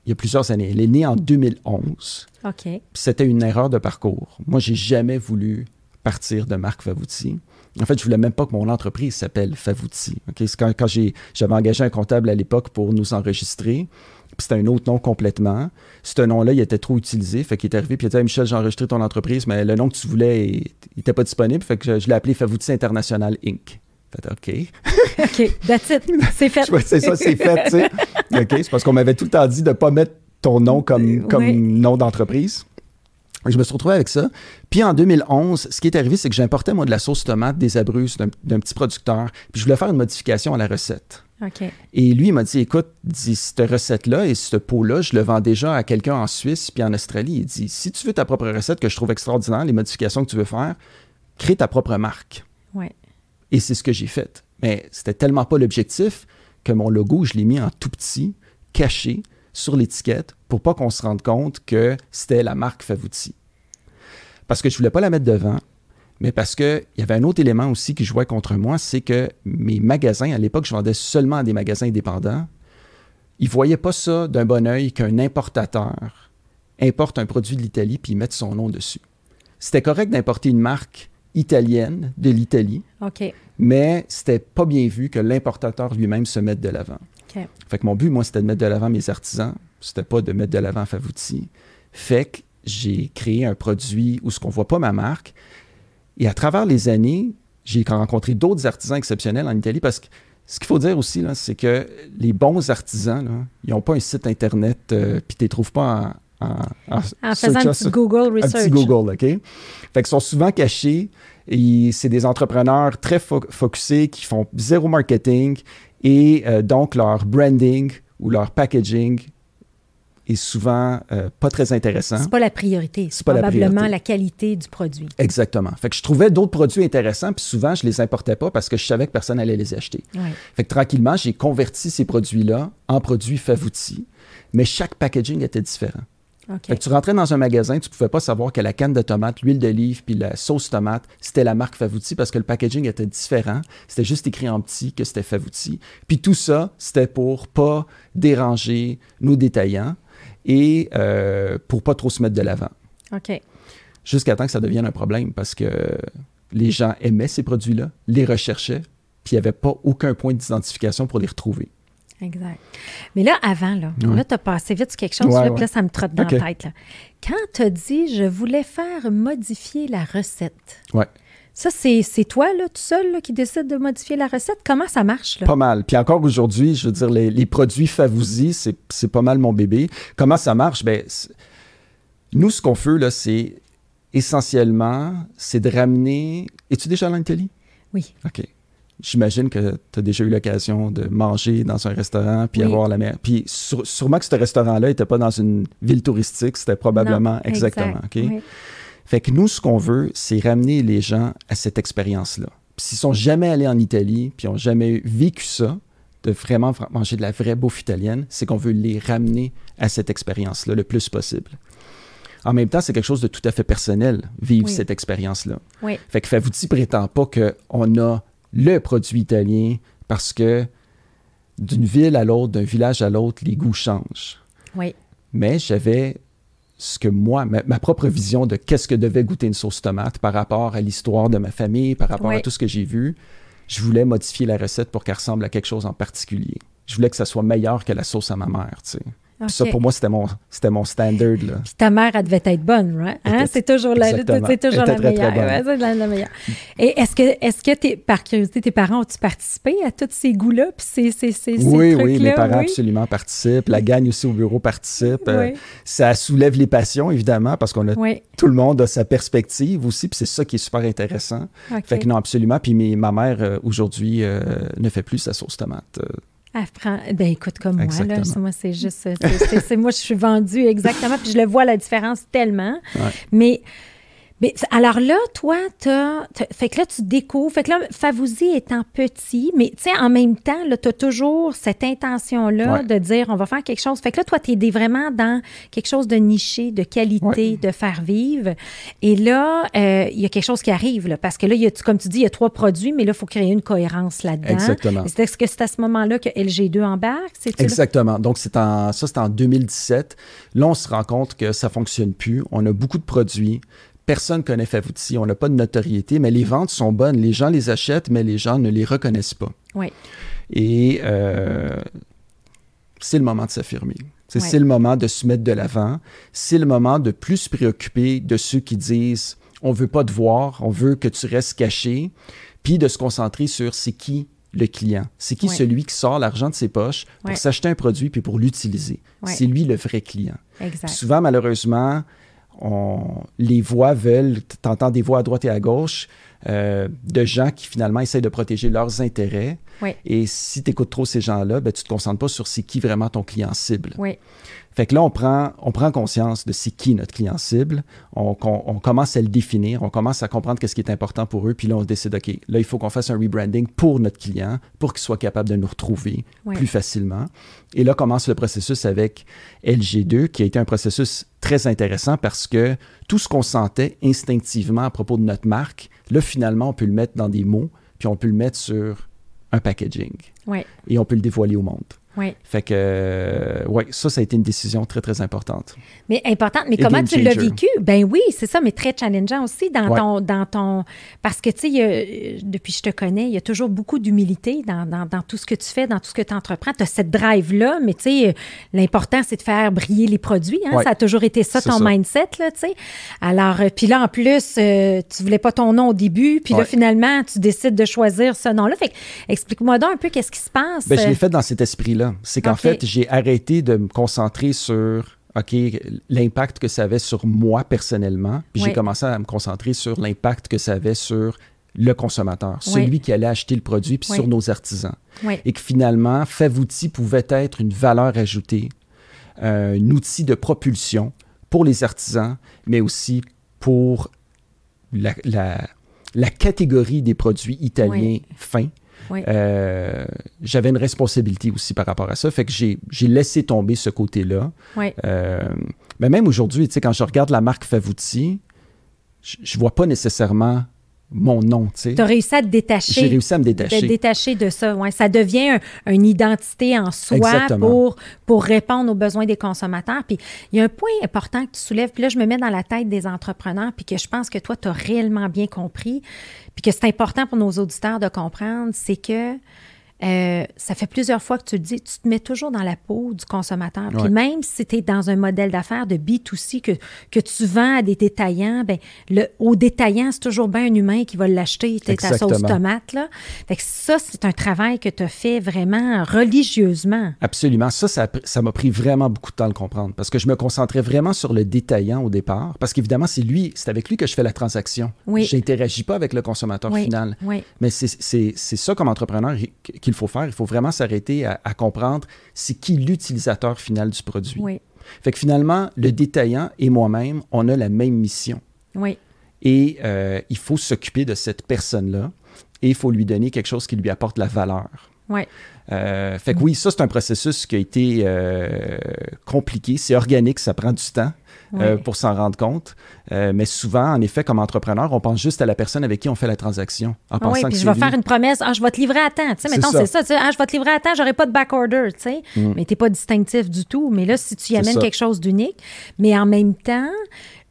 il y a plusieurs années. Elle est née en 2011. OK. C'était une erreur de parcours. Moi, j'ai jamais voulu partir de marque Favouti. En fait, je voulais même pas que mon entreprise s'appelle Favouti. OK? C'est quand, quand j'avais engagé un comptable à l'époque pour nous enregistrer. Puis c'était un autre nom complètement. Ce nom-là, il était trop utilisé. Fait qu'il est arrivé puis il a dit Hey, Michel, j'ai enregistré ton entreprise, mais le nom que tu voulais, il n'était pas disponible. Fait que je, je l'ai appelé Favouti International Inc. Fait OK. OK. That's it. C'est fait. C'est ça, c'est fait, tu sais. OK, c'est parce qu'on m'avait tout le temps dit de ne pas mettre ton nom comme, comme Oui. nom d'entreprise. Je me suis retrouvé avec ça. Puis en 2011, ce qui est arrivé, c'est que j'importais, moi, de la sauce tomate des Abruzzes d'un petit producteur. Puis je voulais faire une modification à la recette. OK. Et lui, il m'a dit, écoute, dit, cette recette-là et ce pot-là, je le vends déjà à quelqu'un en Suisse puis en Australie. Il dit, si tu veux ta propre recette que je trouve extraordinaire, les modifications que tu veux faire, crée ta propre marque. Ouais. Et c'est ce que j'ai fait. Mais c'était tellement pas l'objectif que mon logo, je l'ai mis en tout petit. cachée sur l'étiquette pour pas qu'on se rende compte que c'était la marque Favouti. Parce que je voulais pas la mettre devant, mais parce qu'il y avait un autre élément aussi qui jouait contre moi, c'est que mes magasins, à l'époque, je vendais seulement à des magasins indépendants, ils voyaient pas ça d'un bon oeil qu'un importateur importe un produit de l'Italie puis mette son nom dessus. C'était correct d'importer une marque italienne de l'Italie, OK. mais c'était pas bien vu que l'importateur lui-même se mette de l'avant. Fait que mon but, moi, c'était de mettre de l'avant mes artisans. C'était pas de mettre de l'avant Favouti. Fait que j'ai créé un produit où ce qu'on voit pas ma marque. Et à travers les années, j'ai rencontré d'autres artisans exceptionnels en Italie parce que ce qu'il faut dire aussi, c'est que les bons artisans, là, ils n'ont pas un site Internet, euh, puis tu les trouves pas en... Faisant un petit Google un Research. petit Google, OK? Fait qu'ils sont souvent cachés et c'est des entrepreneurs très fo- focusés qui font zéro marketing et euh, donc leur branding ou leur packaging est souvent euh, pas très intéressant. C'est pas la priorité. C'est pas la probablement priorité. la qualité du produit. Exactement. Fait que je trouvais d'autres produits intéressants puis souvent je les importais pas parce que je savais que personne allait les acheter. Ouais. Fait que tranquillement, j'ai converti ces produits-là en produits Favouti, mais chaque packaging était différent. OK. Fait que tu rentrais dans un magasin, tu pouvais pas savoir que la canne de tomate, l'huile d'olive puis la sauce tomate, c'était la marque Favouti parce que le packaging était différent. C'était juste écrit en petit que c'était Favouti. Puis tout ça, c'était pour pas déranger nos détaillants et euh, pour pas trop se mettre de l'avant. OK. Jusqu'à temps que ça devienne un problème parce que les gens aimaient ces produits-là, les recherchaient, puis il n'y avait pas aucun point d'identification pour les retrouver. Exact. Mais là, avant, là, Ouais. là tu as passé vite sur quelque chose, Ouais, là, puis ouais. là, ça me trotte dans la tête. Là. Quand tu as dit, je voulais faire modifier la recette, Ouais. ça, c'est c'est toi, là, tout seul, là, qui décide de modifier la recette? Comment ça marche, là? Pas mal. Puis encore aujourd'hui, je veux dire, les, les produits Favouzi, c'est pas mal mon bébé. Comment ça marche? Ben, nous, ce qu'on fait, là, c'est essentiellement, c'est de ramener... Es-tu déjà allé en Italie? Oui. OK. J'imagine que tu as déjà eu l'occasion de manger dans un restaurant puis Oui. avoir la mer. Puis sur- sûrement que ce restaurant-là n'était pas dans une ville touristique, c'était probablement Non, exactement. exact. OK? Oui. Fait que nous, ce qu'on veut, c'est ramener les gens à cette expérience-là. S'ils sont jamais allés en Italie, puis ont jamais vécu ça, de vraiment manger de la vraie bouffe italienne, c'est qu'on veut les ramener à cette expérience-là le plus possible. En même temps, c'est quelque chose de tout à fait personnel, vivre Oui. cette expérience-là. Oui. Fait que Favouti prétend pas qu'on a le produit italien parce que d'une ville à l'autre, d'un village à l'autre, les goûts changent Oui. mais j'avais ce que moi, ma, ma propre vision de qu'est-ce que devait goûter une sauce tomate par rapport à l'histoire de ma famille, par rapport à tout ce que j'ai vu. Je voulais modifier la recette pour qu'elle ressemble à quelque chose en particulier. Je voulais que ça soit meilleur que la sauce à ma mère, tu sais. Ça, pour moi, c'était mon, c'était mon standard, là. Puis ta mère, elle devait être bonne, right? Hein? C'est toujours la, c'est toujours très, meilleure. bonne. Ouais, c'est la, la meilleure. Et est-ce que, est-ce que t'es- par curiosité, tes parents ont-tu participé à tous ces goûts-là, puis ces, ces, ces, ces Oui, oui, trucs-là? mes parents oui? absolument participent. La gagne aussi au bureau participe. Euh, Oui. ça soulève les passions, évidemment, parce qu'on a Oui. tout le monde a sa perspective aussi, puis c'est ça qui est super intéressant. Fait que non, absolument. Puis mes- ma mère, euh, aujourd'hui, euh, ne fait plus sa sauce tomate. Ben écoute, comme moi, là, moi, c'est juste. c'est- moi, je suis vendue exactement, puis je le vois la différence tellement. Ouais. Mais. Mais alors là, toi, t'as, t'as- fait que là, tu découvres. Fait que là, Favouzi étant petit, mais tu sais, en même temps, là, tu as toujours cette intention-là Ouais. de dire on va faire quelque chose. Fait que là, toi, tu es vraiment dans quelque chose de niché, de qualité, de faire vivre. Et là, euh, il y a quelque chose qui arrive, là, parce que là, y a, comme tu dis, il y a trois produits, mais là, il faut créer une cohérence là-dedans. Exactement. Et c'est- Est-ce que c'est à ce moment-là que LG2 embarque? C'est-tu là? Exactement. Donc, c'est en, ça, c'est en 2017. Là, on se rend compte que ça fonctionne plus. On a beaucoup de produits. Personne connaît Favouti. On n'a pas de notoriété, mais les ventes sont bonnes. Les gens les achètent, mais les gens ne les reconnaissent pas. Oui. Et euh, c'est le moment de s'affirmer. C'est Ouais. le moment de se mettre de l'avant. C'est le moment de plus se préoccuper de ceux qui disent on veut pas te voir, on veut que tu restes caché, puis de se concentrer sur c'est qui le client. C'est qui Ouais. celui qui sort l'argent de ses poches pour Ouais. s'acheter un produit puis pour l'utiliser. C'est lui le vrai client. Exact. Souvent, malheureusement, on- les voix veulent, t'entends des voix à droite et à gauche euh, de gens qui finalement essayent de protéger leurs intérêts, Et si tu écoutes trop ces gens-là, ben, tu te concentres pas sur c'est qui vraiment ton client cible. Oui. Fait que là, on prend, on prend conscience de c'est qui notre client cible, on, commence à le définir, on commence à comprendre qu'est-ce qui est important pour eux, puis là, on se décide, OK, là, il faut qu'on fasse un rebranding pour notre client, pour qu'il soit capable de nous retrouver plus facilement. Et là commence le processus avec LG2, qui a été un processus très intéressant parce que tout ce qu'on sentait instinctivement à propos de notre marque, là, finalement, on peut le mettre dans des mots, puis on peut le mettre sur un packaging. Et on peut le dévoiler au monde. Oui. Fait que, euh, ouais, ça, ça a été une décision très, très importante. Mais importante. Mais comment tu l'as vécu? Ben oui, c'est ça, mais très challengeant aussi dans, ton, dans ton. Parce que, tu sais, depuis que je te connais, il y a toujours beaucoup d'humilité dans, dans, dans, tout ce que tu fais, dans tout ce que tu entreprends. Tu as cette drive-là, mais tu sais, l'important, c'est de faire briller les produits. Hein? Ça a toujours été ça, ton mindset, là, tu sais. Alors, euh, puis là, en plus, euh, tu voulais pas ton nom au début, puis là, finalement, tu décides de choisir ce nom-là. Fait explique-moi donc un peu qu'est-ce qui se passe. Ben, je l'ai fait dans cet esprit-là. C'est qu'en fait, j'ai arrêté de me concentrer sur OK, l'impact que ça avait sur moi personnellement, puis j'ai commencé à me concentrer sur l'impact que ça avait sur le consommateur, celui qui allait acheter le produit, puis sur nos artisans. Et que finalement, Favouti pouvait être une valeur ajoutée, un outil de propulsion pour les artisans, mais aussi pour la, la catégorie des produits italiens fins euh, j'avais une responsabilité aussi par rapport à ça. Fait que j'ai laissé tomber ce côté-là. Euh, mais même aujourd'hui, quand je regarde la marque Favouti, je ne vois pas nécessairement mon nom. Tu as réussi à te détacher. J'ai réussi à me détacher. De détacher de ça. Ouais. Ça devient une identité en soi pour, pour répondre aux besoins des consommateurs. Puis il y a un point important que tu soulèves, puis là, je me mets dans la tête des entrepreneurs, puis que je pense que toi, tu as réellement bien compris, puis que c'est important pour nos auditeurs de comprendre, c'est que euh, ça fait plusieurs fois que tu le dis, tu te mets toujours dans la peau du consommateur. Puis même si tu es dans un modèle d'affaires de B2C que, que tu vends à des détaillants, ben, le, au détaillant, c'est toujours bien un humain qui va l'acheter, ta sauce tomate. Là. Fait que ça, c'est un travail que tu as fait vraiment religieusement. Absolument. Ça, ça m'a pris vraiment beaucoup de temps le comprendre parce que je me concentrais vraiment sur le détaillant au départ parce qu'évidemment, c'est lui, c'est avec lui que je fais la transaction. Oui. Je n'interagis pas avec le consommateur final. Oui. Mais c'est ça comme entrepreneur qu'il faut faire. Il faut vraiment s'arrêter à, comprendre c'est qui l'utilisateur final du produit. Oui. Fait que finalement, le détaillant et moi-même, on a la même mission. Oui. Et euh, il faut s'occuper de cette personne-là et il faut lui donner quelque chose qui lui apporte la valeur. Oui. Euh, fait que oui, ça, c'est un processus qui a été euh, compliqué. C'est organique, ça prend du temps. Euh, pour s'en rendre compte. Euh, mais souvent, en effet, comme entrepreneur, on pense juste à la personne avec qui on fait la transaction. En ah oui, puis je vais faire une promesse. Ah, je vais te livrer à temps. Tu sais, mettons, c'est ça. ah, je vais te livrer à temps, j'aurai pas de back order. Tu sais. Mm. Mais tu n'es pas distinctif du tout. Mais là, si tu y amènes quelque chose d'unique, mais en même temps,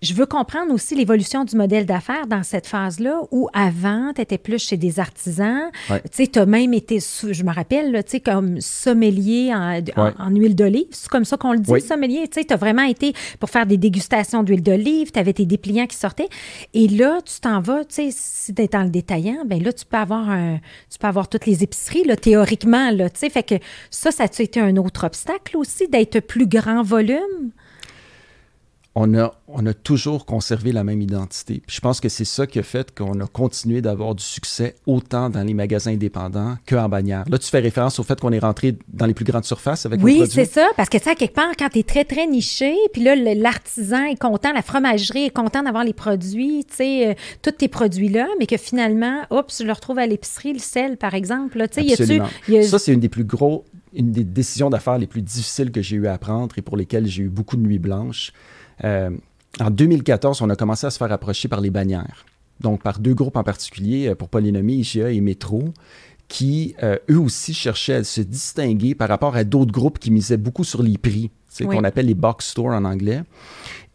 je veux comprendre aussi l'évolution du modèle d'affaires dans cette phase-là où avant, tu étais plus chez des artisans. Tu sais, tu as même été, je me rappelle, tu sais, comme sommelier en, huile d'olive. C'est comme ça qu'on le dit, sommelier. Tu sais, tu as vraiment été pour faire des dégustations d'huile d'olive. Tu avais tes dépliants qui sortaient. Et là, tu t'en vas, tu sais, si tu es dans le détaillant, ben là, tu peux avoir un, tu peux avoir toutes les épiceries, là, théoriquement, là, tu sais. Fait que ça, ça a été un autre obstacle aussi, d'être plus grand volume? On a, on a toujours conservé la même identité. je pense que c'est ça qui a fait qu'on a continué d'avoir du succès autant dans les magasins indépendants qu'en bannière. Là, tu fais référence au fait qu'on est rentré dans les plus grandes surfaces avec oui, c'est ça, parce que tu sais, quelque part, quand tu es très, très niché, puis là, l'artisan est content, la fromagerie est content d'avoir les produits, tu sais, euh, tous tes produits-là, mais que finalement, oups, je le retrouve à l'épicerie, le sel, par exemple. Là, Absolument. Y a Ça, c'est une des plus gros, une des décisions d'affaires les plus difficiles que j'ai eu à prendre et pour lesquelles j'ai eu beaucoup de nuits blanches. Euh, en 2014, on a commencé à se faire approcher par les bannières. Donc, par deux groupes en particulier, euh, pour nommer, IGA et Métro, qui, euh, eux aussi, cherchaient à se distinguer par rapport à d'autres groupes qui misaient beaucoup sur les prix, c'est qu'on appelle les box stores en anglais.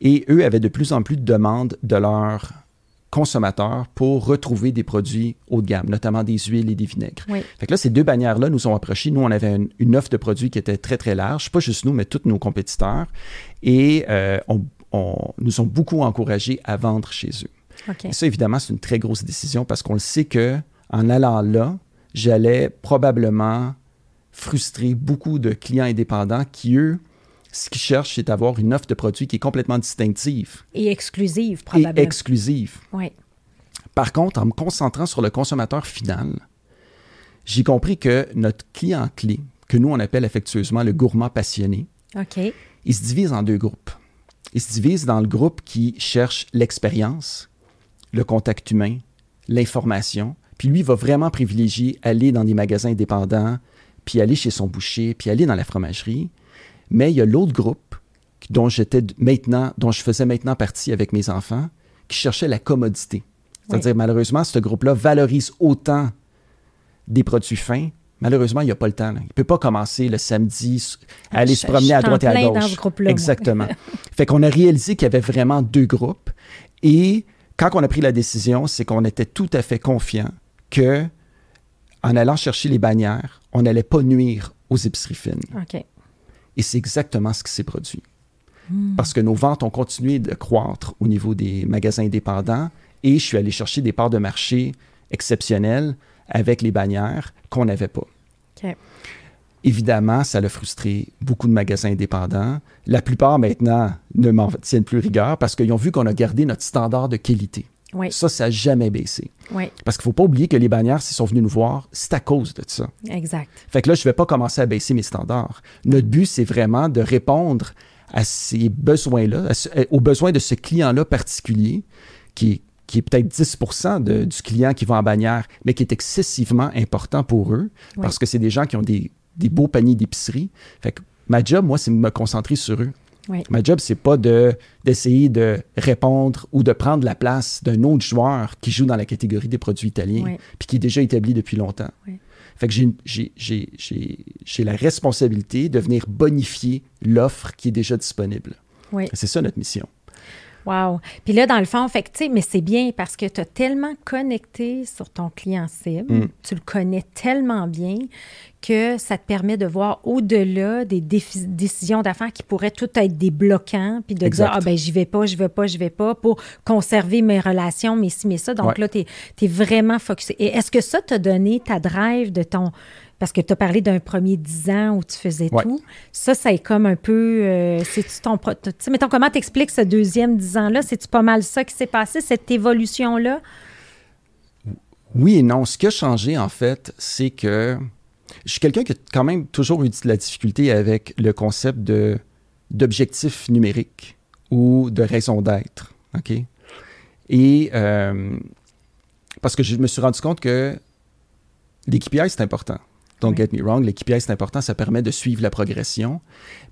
Et eux avaient de plus en plus de demandes de leurs consommateurs pour retrouver des produits haut de gamme, notamment des huiles et des vinaigres. Fait que là, ces deux bannières-là nous ont approchés. Nous, on avait une, offre de produits qui était très, très large, pas juste nous, mais tous nos compétiteurs. Et euh, on, nous ont beaucoup encouragés à vendre chez eux. Et ça, évidemment, c'est une très grosse décision parce qu'on le sait que en allant là, j'allais probablement frustrer beaucoup de clients indépendants qui, eux, ce qu'ils cherchent, c'est d'avoir une offre de produits qui est complètement distinctive. Et exclusive, probablement. Et exclusive. Oui. Par contre, en me concentrant sur le consommateur final, j'ai compris que notre client clé, que nous on appelle affectueusement le gourmand passionné, il se divise en deux groupes. Il se divise dans le groupe qui cherche l'expérience, le contact humain, l'information. Puis lui va vraiment privilégier aller dans des magasins indépendants, puis aller chez son boucher, puis aller dans la fromagerie. Mais il y a l'autre groupe dont j'étais maintenant, dont je faisais maintenant partie avec mes enfants, qui cherchait la commodité. C'est-à-dire, malheureusement, ce groupe-là valorise autant des produits fins. Malheureusement, il n'y a pas le temps. Il ne peut pas commencer le samedi à aller se promener à droite et à gauche. Dans ce Exactement. fait qu'on a réalisé qu'il y avait vraiment deux groupes. Et quand on a pris la décision, c'est qu'on était tout à fait confiant que en allant chercher les bannières, on n'allait pas nuire aux épiceries fines. Et c'est exactement ce qui s'est produit. Parce que nos ventes ont continué de croître au niveau des magasins indépendants et je suis allé chercher des parts de marché exceptionnelles avec les bannières qu'on n'avait pas. Évidemment, ça a frustré beaucoup de magasins indépendants. La plupart maintenant ne m'en tiennent plus rigueur parce qu'ils ont vu qu'on a gardé notre standard de qualité. Oui. Ça, ça n'a jamais baissé. Oui, Parce qu'il ne faut pas oublier que les bannières, s'ils sont venus nous voir, c'est à cause de ça. exact. Fait que là, je ne vais pas commencer à baisser mes standards. Notre but, c'est vraiment de répondre à ces besoins-là, euh, aux besoins de ce client-là particulier, qui est, qui est peut-être 10 de- du client qui va en bannière, mais qui est excessivement important pour eux, Oui. parce que c'est des gens qui ont des, des beaux paniers d'épicerie. Fait que ma job, moi, c'est de me concentrer sur eux. Oui. Ma job, c'est pas de d'essayer de répondre ou de prendre la place d'un autre joueur qui joue dans la catégorie des produits italiens, Oui. puis qui est déjà établi depuis longtemps. Oui. Fait que j'ai- la responsabilité de venir bonifier l'offre qui est déjà disponible. C'est ça notre mission. Wow. Puis là, dans le fond, fait que, tu sais, mais c'est bien parce que tu as tellement connecté sur ton client cible, Mm. tu le connais tellement bien que ça te permet de voir au-delà des décisions d'affaires qui pourraient tout être des bloquants, puis de Exact. dire, ah ben j'y vais pas, j'y vais pas, j'y vais pas, pour conserver mes relations, mais ci, mais ça. Donc Ouais. là, tu es, vraiment focusé. Et est-ce que ça t'a donné ta drive de ton... Parce que tu as parlé d'un premier 10 ans où tu faisais Ouais. tout. Ça, ça est comme un peu. euh, C'est-tu ton. Tu sais, mettons, comment t'expliques ce deuxième 10 ans-là? C'est-tu pas mal ça qui s'est passé, cette évolution-là? Oui et non. Ce qui a changé, en fait, c'est que je suis quelqu'un qui a quand même toujours eu de la difficulté avec le concept de d'objectif numérique ou de raison d'être. OK? Et euh, parce que je me suis rendu compte que les KPI, c'est important. Don't get me wrong, les KPI, c'est important, ça permet de suivre la progression.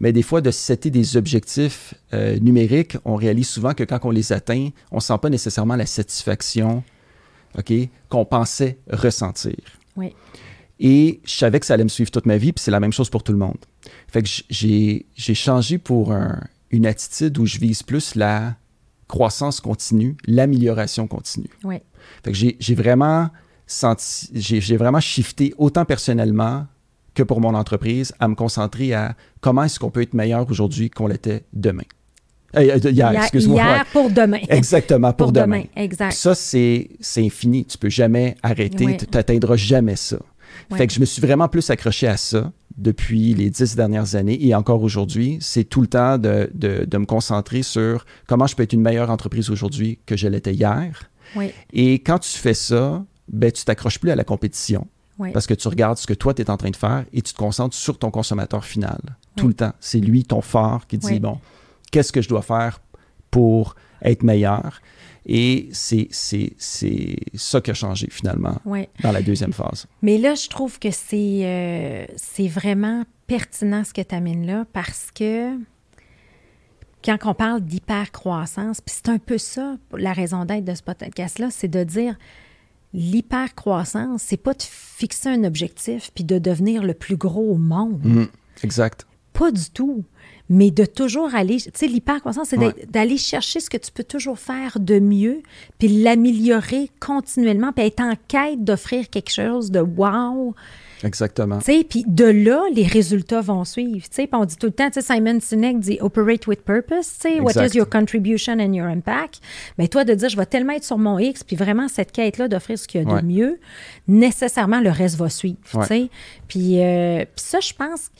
Mais des fois, de setter des objectifs euh, numériques, on réalise souvent que quand on les atteint, on ne sent pas nécessairement la satisfaction OK, qu'on pensait ressentir. Oui. Et je savais que ça allait me suivre toute ma vie, puis c'est la même chose pour tout le monde. Fait que j'ai j'ai changé pour un- une attitude où je vise plus la croissance continue, l'amélioration continue. Oui. Fait que j'ai j'ai vraiment senti, j'ai vraiment shifté autant personnellement que pour mon entreprise à me concentrer à comment est-ce qu'on peut être meilleur aujourd'hui qu'on l'était demain. Euh, hier, Hier, excuse-moi. hier pour demain. Exactement, pour, Pour demain. demain, exact. Ça, c'est infini. Tu peux jamais arrêter. Ouais. Tu n'atteindras jamais ça. Ouais. Fait que je me suis vraiment plus accroché à ça depuis les dix dernières années et encore aujourd'hui. C'est tout le temps de, de- de me concentrer sur comment je peux être une meilleure entreprise aujourd'hui que je l'étais hier. Et quand tu fais ça, ben, tu t'accroches plus à la compétition Oui. parce que tu regardes ce que toi, tu es en train de faire et tu te concentres sur ton consommateur final. Tout le temps. C'est lui, ton phare, qui dit, Oui. bon, qu'est-ce que je dois faire pour être meilleur? Et c'est c'est- c'est ça qui a changé finalement dans la deuxième phase. Mais là, je trouve que c'est euh, c'est vraiment pertinent ce que tu amènes là parce que quand on parle d'hypercroissance, puis c'est un peu ça, la raison d'être de ce podcast-là, c'est de dire l'hypercroissance, c'est pas de fixer un objectif puis de devenir le plus gros au monde. Mhm. Exact. Pas du tout. Mais de toujours aller, tu sais, l'hypercroissance, c'est Ouais. d'aller chercher ce que tu peux toujours faire de mieux, puis l'améliorer continuellement, puis être en quête d'offrir quelque chose de wow. Exactement. Puis de là, les résultats vont suivre. Puis on dit tout le temps, Simon Sinek dit operate with purpose. What is your contribution and your impact? Mais toi, de dire, je vais tellement être sur mon X, puis vraiment cette quête-là d'offrir ce qu'il y a Ouais. de mieux, nécessairement le reste va suivre. Puis, euh, puis ça, je pense,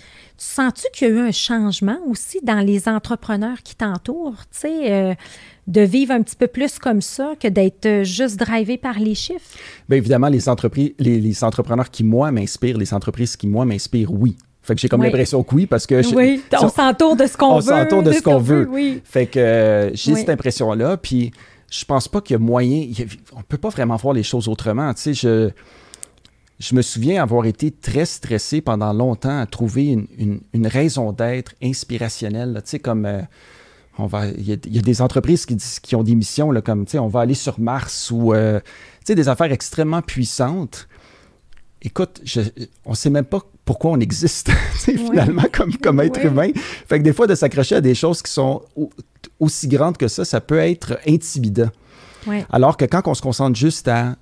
sens-tu qu'il y a eu un changement aussi dans les entrepreneurs qui t'entourent, tu sais, euh, de vivre un petit peu plus comme ça que d'être euh, juste drivé par les chiffres? Bien évidemment, les entreprises, les, entrepreneurs qui, moi, m'inspirent, les entreprises qui, moi, m'inspirent, oui. Fait que j'ai comme l'impression que oui, parce que... oui, on s'entoure de ce qu'on veut. On s'entoure de, ce qu'on veut. Oui. Fait que euh, j'ai cette impression-là, puis je pense pas qu'il y a moyen... on peut pas vraiment voir les choses autrement, tu sais, je je me souviens avoir été très stressé pendant longtemps à trouver une, raison d'être inspirationnelle. Tu sais, comme euh, on va, il y, a des entreprises qui, qui ont des missions là, comme tu sais, on va aller sur Mars ou euh, tu sais, des affaires extrêmement puissantes. Écoute, on ne sait même pas pourquoi on existe finalement comme, comme être humain. Fait que des fois, de s'accrocher à des choses qui sont aussi grandes que ça, ça peut être intimidant. Alors que quand on se concentre juste à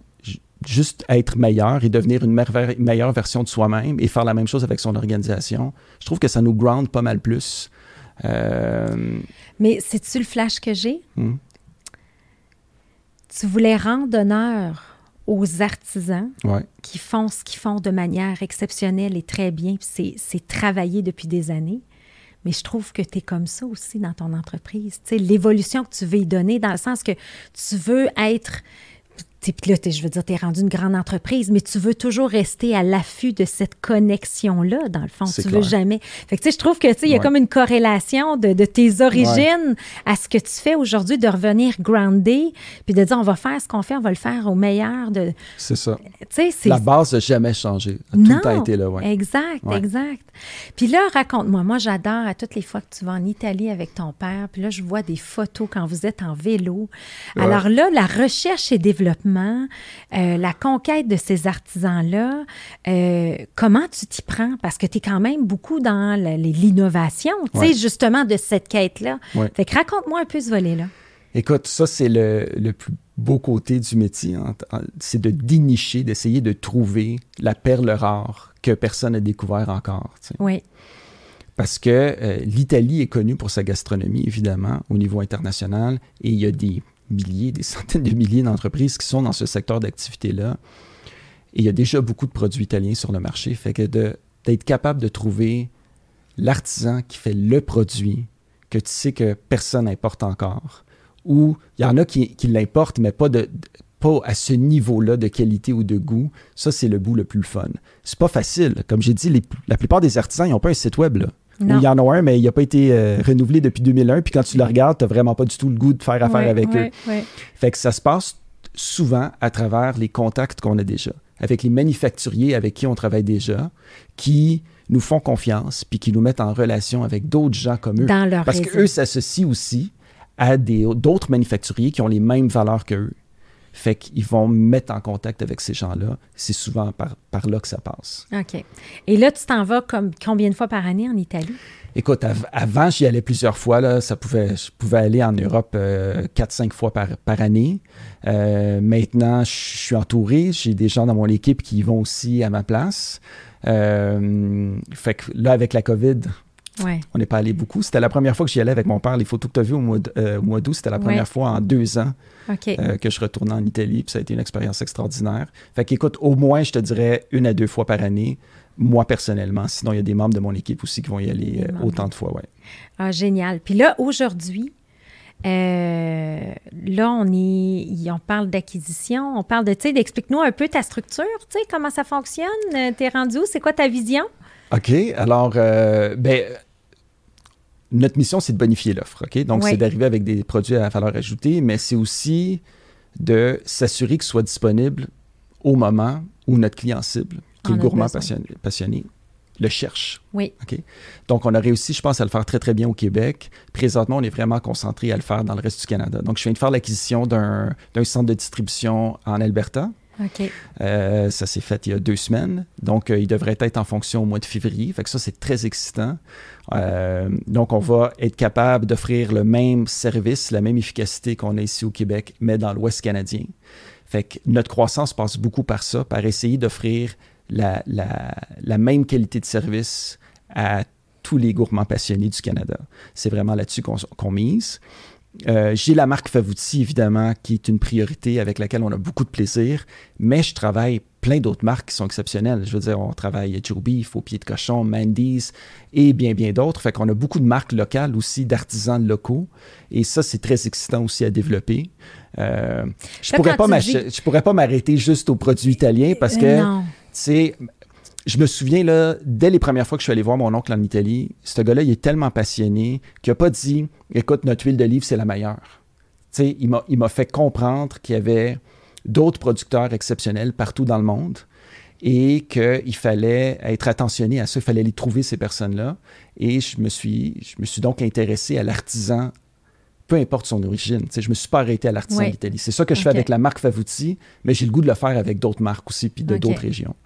juste être meilleur et devenir une meilleure version de soi-même et faire la même chose avec son organisation, je trouve que ça nous ground pas mal plus. Euh, Mais c'est-tu le flash que j'ai? Hmm. Tu voulais rendre honneur aux artisans qui font ce qu'ils font de manière exceptionnelle et très bien, c'est travaillé depuis des années. Mais je trouve que tu es comme ça aussi dans ton entreprise. L'évolution que tu veux y donner, dans le sens que tu veux être puis là, je veux dire, tu es rendu une grande entreprise, mais tu veux toujours rester à l'affût de cette connexion-là, dans le fond. Tu veux jamais. Fait que, tu sais, je trouve que, tu sais, il y a comme une corrélation de, tes origines à ce que tu fais aujourd'hui, de revenir groundé, puis de dire, on va faire ce qu'on fait, on va le faire au meilleur de. C'est ça. Tu sais, La base n'a jamais changé. Tout a été là, ouais. Exact, exact. Puis là, raconte-moi. Moi, j'adore à toutes les fois que tu vas en Italie avec ton père, puis là, je vois des photos quand vous êtes en vélo. Alors là, la recherche et développement, euh, la conquête de ces artisans-là, euh, comment tu t'y prends? Parce que tu es quand même beaucoup dans l'innovation, tu sais, justement, de cette quête-là. Fait que raconte-moi un peu ce volet-là. Écoute, ça, c'est le, plus beau côté du métier. Hein. C'est de dénicher, d'essayer de trouver la perle rare que personne n'a découvert encore. Oui. Parce que euh, l'Italie est connue pour sa gastronomie, évidemment, au niveau international, et il y a des milliers, des centaines de milliers d'entreprises qui sont dans ce secteur d'activité-là. Et il y a déjà beaucoup de produits italiens sur le marché. Fait que d'être capable de trouver l'artisan qui fait le produit que tu sais que personne n'importe encore. Ou il y en a qui, qui l'importent, mais pas, de, à ce niveau-là de qualité ou de goût. Ça, c'est le bout le plus fun. C'est pas facile. Comme j'ai dit, la plupart des artisans, ils n'ont pas un site web. Il y en a un, mais il n'a pas été euh, renouvelé depuis 2001. Puis quand tu le regardes, tu n'as vraiment pas du tout le goût de faire affaire avec eux. Fait que ça se passe souvent à travers les contacts qu'on a déjà, avec les manufacturiers avec qui on travaille déjà, qui nous font confiance, puis qui nous mettent en relation avec d'autres gens comme eux. Dans leur Parce qu'eux s'associent aussi à d'autres manufacturiers qui ont les mêmes valeurs qu'eux. Fait qu'ils vont mettre en contact avec ces gens-là. C'est souvent par, par là que ça passe. OK. Et là, tu t'en vas comme combien de fois par année en Italie? Écoute, avant, j'y allais plusieurs fois. Là. Ça pouvait, je pouvais aller en Europe euh, 4-5 fois par, par année. Euh, maintenant, je suis entouré. J'ai des gens dans mon équipe qui vont aussi à ma place. Euh, fait que là, avec la COVID, on n'est pas allé beaucoup. C'était la première fois que j'y allais avec mon père. Les photos que tu as vues au mois euh, d'août, c'était la première fois en deux ans euh, que je retournais en Italie. Puis ça a été une expérience extraordinaire. Fait qu'écoute, au moins, je te dirais une à deux fois par année, moi personnellement. Sinon, il y a des membres de mon équipe aussi qui vont y aller euh, autant de fois. Ouais. Ah, génial. Puis là, aujourd'hui, là, on est, on parle d'acquisition, on parle de, tu sais, explique-nous un peu ta structure, tu sais, comment ça fonctionne, t'es rendu où, c'est quoi ta vision? OK, alors, ben, notre mission, c'est de bonifier l'offre. OK? Donc, c'est d'arriver avec des produits à valeur ajoutée, mais c'est aussi de s'assurer qu'ils soient disponibles au moment où notre client cible, qui est le gourmand passionné, le cherche. Oui. Donc, on a réussi, je pense, à le faire très, très bien au Québec. Présentement, on est vraiment concentré à le faire dans le reste du Canada. Donc, je viens de faire l'acquisition d'un centre de distribution en Alberta. Euh, ça s'est fait il y a deux semaines. Donc, euh, il devrait être en fonction au mois de février. Fait que ça, c'est très excitant. Euh, donc, on va être capable d'offrir le même service, la même efficacité qu'on a ici au Québec, mais dans l'Ouest canadien. Fait que notre croissance passe beaucoup par ça, par essayer d'offrir la, la, même qualité de service à tous les gourmands passionnés du Canada. C'est vraiment là-dessus qu'on mise. Euh, j'ai la marque Favouti, évidemment, qui est une priorité avec laquelle on a beaucoup de plaisir, mais je travaille plein d'autres marques qui sont exceptionnelles. Je veux dire, on travaille Joe Beef, Au Pied de Cochon, Mandy's et bien, bien d'autres. Fait qu'on a beaucoup de marques locales aussi, d'artisans locaux. Et ça, c'est très excitant aussi à développer. Euh, je, pourrais pas je pourrais pas m'arrêter juste aux produits italiens parce que, tu sais, je me souviens, là, dès les premières fois que je suis allé voir mon oncle en Italie, ce gars-là, il est tellement passionné qu'il n'a pas dit Écoute, notre huile d'olive, c'est la meilleure. Il m'a fait comprendre qu'il y avait d'autres producteurs exceptionnels partout dans le monde et qu'il fallait être attentionné à ça, il fallait aller trouver ces personnes-là. Et je me suis, je me suis donc intéressé à l'artisan, peu importe son origine. Je ne me suis pas arrêté à l'artisan d'Italie. C'est ça que je fais avec la marque Favouti, mais j'ai le goût de le faire avec d'autres marques aussi, puis de d'autres régions.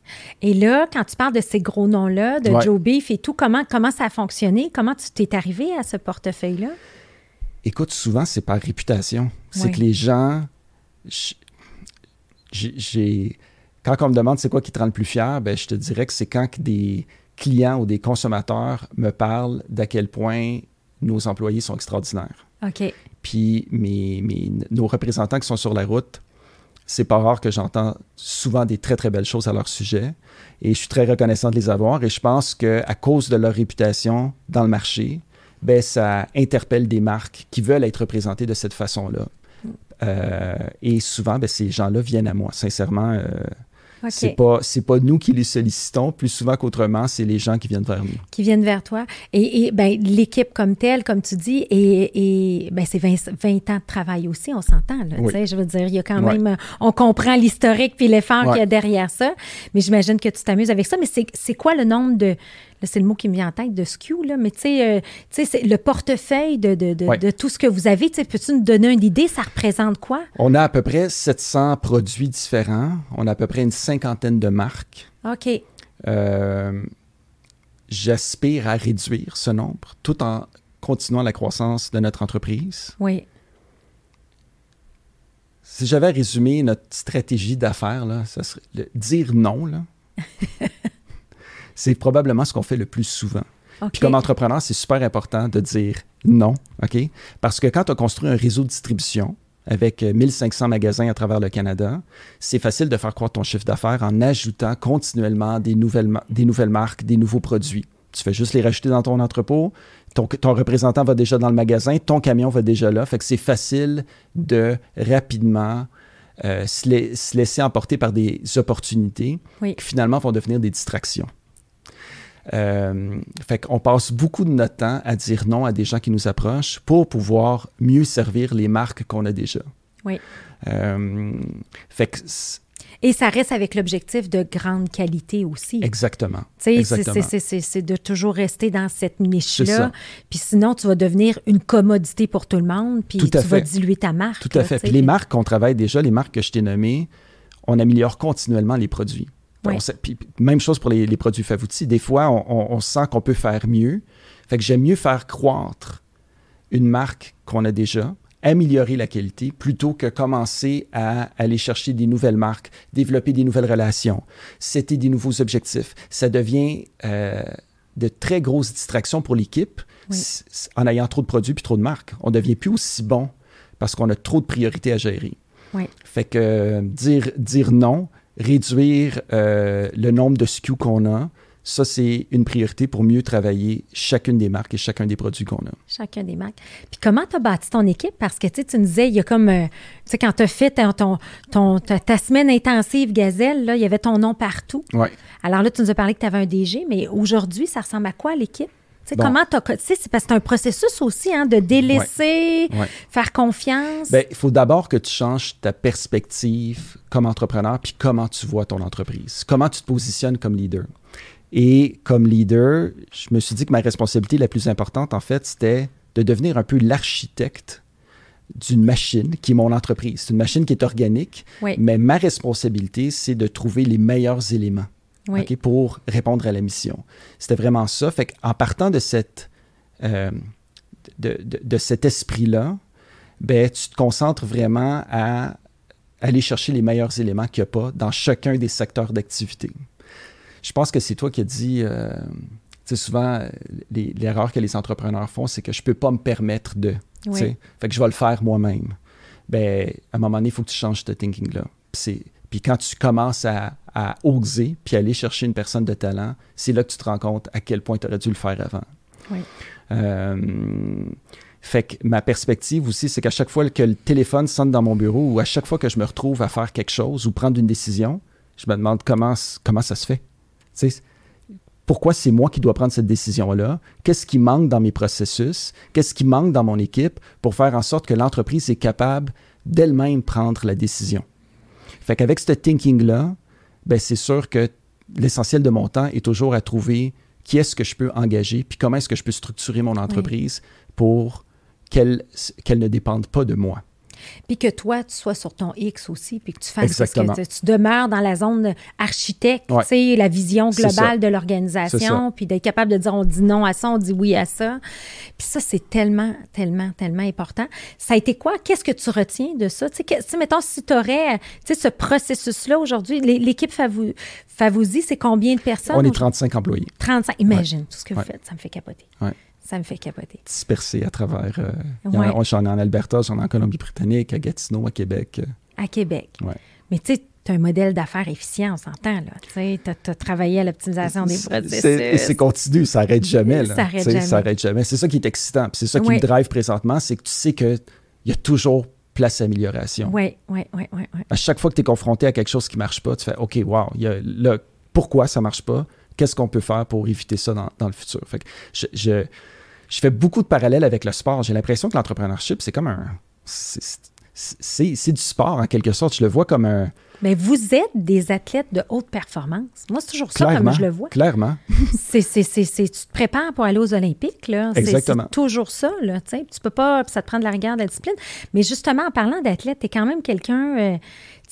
Et là, quand tu parles de ces gros noms-là, de Joe Beef et tout, comment, comment ça a fonctionné? Comment tu t'es arrivé à ce portefeuille-là? Écoute, souvent, c'est par réputation. C'est que les gens j'ai quand on me demande c'est quoi qui te rend le plus fier, ben, je te dirais que c'est quand des clients ou des consommateurs me parlent d'à quel point nos employés sont extraordinaires. OK. Puis mes, nos représentants qui sont sur la route, c'est pas rare que j'entends souvent des très, très belles choses à leur sujet. Et je suis très reconnaissant de les avoir. Et je pense qu'à cause de leur réputation dans le marché, ben, ça interpelle des marques qui veulent être représentées de cette façon-là. Euh, et souvent, ben, ces gens-là viennent à moi. Sincèrement, euh, c'est pas c'est pas nous qui les sollicitons. Plus souvent qu'autrement, c'est les gens qui viennent vers nous. Qui viennent vers toi. Et, ben, l'équipe comme telle, comme tu dis, et, ben, c'est 20, 20, ans de travail aussi, on s'entend. Je veux dire, il y a quand même... On comprend l'historique puis l'effort qu'il y a derrière ça. Mais j'imagine que tu t'amuses avec ça. Mais c'est quoi le nombre de c'est le mot qui me vient en tête de SKU, là, mais tu sais, euh, le portefeuille de, de, de, tout ce que vous avez, peux-tu nous donner une idée? Ça représente quoi? On a à peu près 700 produits différents. On a à peu près une cinquantaine de marques. OK. Euh, j'aspire à réduire ce nombre tout en continuant la croissance de notre entreprise. Oui. Si j'avais résumé notre stratégie d'affaires, ça serait dire non. Là. c'est probablement ce qu'on fait le plus souvent. Puis comme entrepreneur, c'est super important de dire non, OK? Parce que quand tu as construit un réseau de distribution avec 1500 magasins à travers le Canada, c'est facile de faire croître ton chiffre d'affaires en ajoutant continuellement des nouvelles, des nouvelles marques, des nouveaux produits. Tu fais juste les rajouter dans ton entrepôt, ton, ton, représentant va déjà dans le magasin, ton camion va déjà là. Fait que c'est facile de rapidement euh, se, laisser emporter par des opportunités qui finalement vont devenir des distractions. Euh, fait qu'on passe beaucoup de notre temps à dire non à des gens qui nous approchent pour pouvoir mieux servir les marques qu'on a déjà. Oui. Euh, fait que et ça reste avec l'objectif de grande qualité aussi. Exactement. C'est de toujours rester dans cette niche-là. Puis sinon, tu vas devenir une commodité pour tout le monde, puis tu vas diluer ta marque. Tout à fait. Puis les marques qu'on travaille déjà, les marques que je t'ai nommées, on améliore continuellement les produits même chose pour les, produits Favouti. Des fois, on, sent qu'on peut faire mieux. Fait que j'aime mieux faire croître une marque qu'on a déjà, améliorer la qualité, plutôt que commencer à aller chercher des nouvelles marques, développer des nouvelles relations, c'était des nouveaux objectifs. Ça devient euh, de très grosses distractions pour l'équipe en ayant trop de produits puis trop de marques. On devient plus aussi bon parce qu'on a trop de priorités à gérer. Fait que euh, dire, dire non, réduire euh, le nombre de SKU qu'on a, ça, c'est une priorité pour mieux travailler chacune des marques et chacun des produits qu'on a. Chacun des marques. Puis comment tu as bâti ton équipe? Parce que tu nous disais, il y a comme, euh, tu sais, quand tu as fait ton, ton, ta, semaine intensive Gazelle, là, il y avait ton nom partout. Oui. Alors là, tu nous as parlé que tu avais un DG, mais aujourd'hui, ça ressemble à quoi l'équipe? Sais, comment tu c'est parce que c'est un processus aussi hein, de délaisser, faire confiance. Bien, il faut d'abord que tu changes ta perspective comme entrepreneur puis comment tu vois ton entreprise, comment tu te positionnes comme leader. Et comme leader, je me suis dit que ma responsabilité la plus importante, en fait, c'était de devenir un peu l'architecte d'une machine qui est mon entreprise. C'est une machine qui est organique, mais ma responsabilité, c'est de trouver les meilleurs éléments pour répondre à la mission. C'était vraiment ça. Fait en partant de, cette, euh, de, de, cet esprit-là, ben, tu te concentres vraiment à aller chercher les meilleurs éléments qu'il n'y a pas dans chacun des secteurs d'activité. Je pense que c'est toi qui as dit, euh, tu sais, souvent, l'erreur que les entrepreneurs font, c'est que je ne peux pas me permettre de. Fait que je vais le faire moi-même. Ben, à un moment donné, il faut que tu changes ce thinking-là. Puis quand tu commences à, à oser puis aller chercher une personne de talent, c'est là que tu te rends compte à quel point tu aurais dû le faire avant. Oui. Euh, fait que ma perspective aussi, c'est qu'à chaque fois que le téléphone sonne dans mon bureau ou à chaque fois que je me retrouve à faire quelque chose ou prendre une décision, je me demande comment, comment ça se fait. Tu sais, pourquoi c'est moi qui dois prendre cette décision-là? Qu'est-ce qui manque dans mes processus? Qu'est-ce qui manque dans mon équipe pour faire en sorte que l'entreprise est capable d'elle-même prendre la décision? Fait qu'avec ce thinking-là, ben c'est sûr que l'essentiel de mon temps est toujours à trouver qui est-ce que je peux engager, puis comment est-ce que je peux structurer mon entreprise pour qu'elle ne dépende pas de moi. Puis que toi, tu sois sur ton X aussi, puis que tu fasses ce que tu demeures dans la zone architecte, tu sais, la vision globale de l'organisation, puis d'être capable de dire on dit non à ça, on dit oui à ça. Puis ça, c'est tellement, tellement, tellement important. Ça a été quoi? Qu'est-ce que tu retiens de ça? Tu sais, mettons, si tu aurais ce processus-là aujourd'hui, l'équipe Favouzi, c'est combien de personnes? On est 35 employés. 35, imagine tout ce que vous faites, ça me fait capoter. Ouais. Ça me fait capoter. Dispersé à travers. Euh, j'en ai en Alberta, j'en ai en Colombie-Britannique, à Gatineau, à Québec. À Québec. Ouais. Mais tu sais, tu as un modèle d'affaires efficient, on s'entend. Tu as, travaillé à l'optimisation des processus. Et c'est continu, ça n'arrête jamais. Ça n'arrête jamais. Ça arrête jamais. C'est ça qui est excitant. C'est ça qui me drive présentement, c'est que tu sais qu'il y a toujours place à amélioration. Oui, oui, oui. Ouais, À chaque fois que tu es confronté à quelque chose qui ne marche pas, tu fais OK, wow, y a, là, pourquoi ça ne marche pas? Qu'est-ce qu'on peut faire pour éviter ça dans, dans le futur? Fait que je je fais beaucoup de parallèles avec le sport. J'ai l'impression que l'entrepreneurship, c'est comme un. C'est du sport en quelque sorte. Je le vois comme un. Mais vous êtes des athlètes de haute performance. Moi, c'est toujours ça comme je le vois. Clairement. c'est, tu te prépares pour aller aux Olympiques. Là. Exactement. C'est, toujours ça. Là, tu peux pas, ça te prend de la rigueur, de la discipline. Mais justement, en parlant d'athlète, tu es quand même quelqu'un. Euh,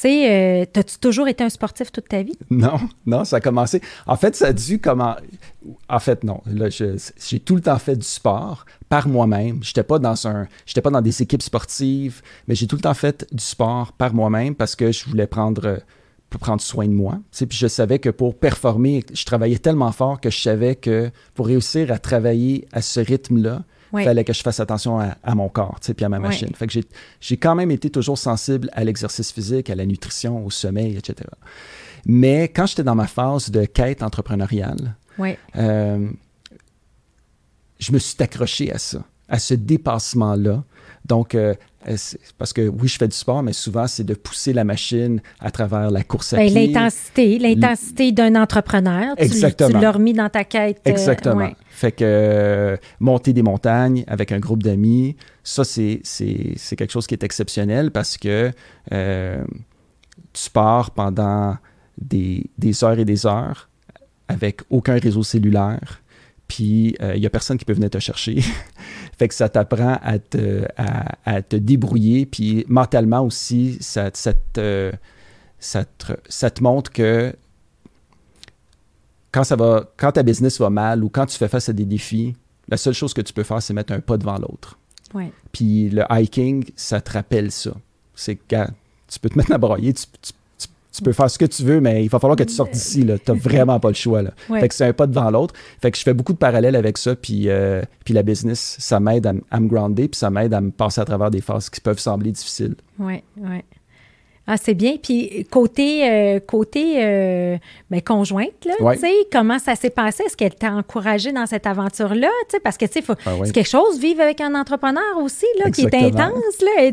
sais, euh, as-tu toujours été un sportif toute ta vie? Non, non, ça a commencé. En fait, ça a dû comment. En fait, non. j'ai tout le temps fait du sport par moi-même. J'étais pas dans un, j'étais pas dans des équipes sportives, mais j'ai tout le temps fait du sport par moi-même parce que je voulais prendre prendre soin de moi. Puis je savais que pour performer, je travaillais tellement fort que je savais que pour réussir à travailler à ce rythme-là, il fallait que je fasse attention à, mon corps, puis à ma machine. Fait que j'ai quand même été toujours sensible à l'exercice physique, à la nutrition, au sommeil, etc. Mais quand j'étais dans ma phase de quête entrepreneuriale, euh, je me suis accroché à ça, à ce dépassement-là. Donc, euh, euh, parce que oui, je fais du sport, mais souvent, c'est de pousser la machine à travers la course à ben, pied. L'intensité, l'intensité d'un entrepreneur. Exactement. Tu, l'as remis dans ta quête. Euh, Exactement. Fait que monter des montagnes avec un groupe d'amis, ça, c'est quelque chose qui est exceptionnel parce que tu pars pendant des, des heures et des heures avec aucun réseau cellulaire puis il euh, n'y a personne qui peut venir te chercher. fait que ça t'apprend à te, à, te, débrouiller, puis mentalement aussi, ça, ça, te, ça, te, montre que quand, ça va, quand ta business va mal ou quand tu fais face à des défis, la seule chose que tu peux faire, c'est mettre un pas devant l'autre. Ouais. Puis le hiking, ça te rappelle ça. C'est quand tu peux te mettre à broyer, tu, tu tu peux faire ce que tu veux, mais il va falloir que tu sortes d'ici. Tu n'as vraiment pas le choix. Là. Fait que c'est un pas devant l'autre. Fait que je fais beaucoup de parallèles avec ça. Puis, euh, puis la business, ça m'aide à, à, me grounder, puis ça m'aide à me passer à travers des phases qui peuvent sembler difficiles. Oui, oui. Ah, c'est bien. Puis côté, euh, côté euh, ben, conjointe, là, comment ça s'est passé? Est-ce qu'elle t'a encouragé dans cette aventure-là? Parce que ah c'est quelque chose, vivre avec un entrepreneur aussi, là, qui est intense.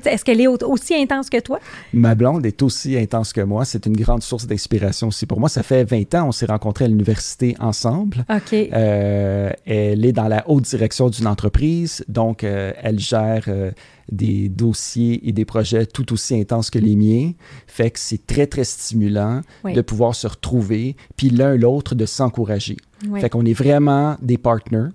Est-ce qu'elle est aussi intense que toi? Ma blonde est aussi intense que moi. C'est une grande source d'inspiration aussi pour moi. Ça fait 20 ans, on s'est rencontrés à l'université ensemble. OK. Euh, elle est dans la haute direction d'une entreprise, donc elle gère des dossiers et des projets tout aussi intenses que les miens. Fait que c'est très, très stimulant de pouvoir se retrouver, puis l'un l'autre de s'encourager. Fait qu'on est vraiment des partenaires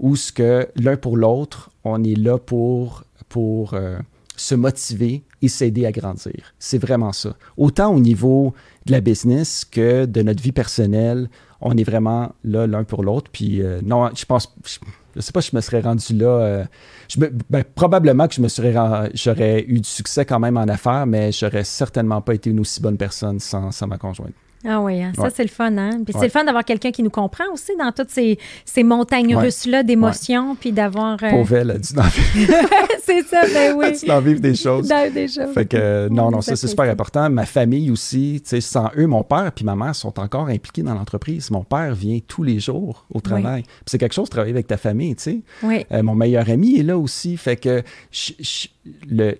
où ce que l'un pour l'autre, on est là pour, pour euh, se motiver et s'aider à grandir. C'est vraiment ça. Autant au niveau de la business que de notre vie personnelle, on est vraiment là l'un pour l'autre. Puis euh, non, je pense, je sais pas si je me serais rendu là. Euh, je ben, probablement que je me serais j'aurais eu du succès quand même en affaires, mais j'aurais certainement pas été une aussi bonne personne sans, sans ma conjointe. Ah oui, hein, ça c'est le fun, hein? Puis c'est le fun d'avoir quelqu'un qui nous comprend aussi dans toutes ces, ces montagnes russes-là d'émotions, puis d'avoir... Euh... Pauvre elle, a dû en vivre. c'est ça, ben oui. Elle a dû en vivre des choses. des choses. Fait que, non, non, ça c'est super important. Ma famille aussi, tu sais, sans eux, mon père puis ma mère sont encore impliqués dans l'entreprise. Mon père vient tous les jours au travail. Puis c'est quelque chose de travailler avec ta famille, tu sais. Oui. Euh, mon meilleur ami est là aussi. Fait que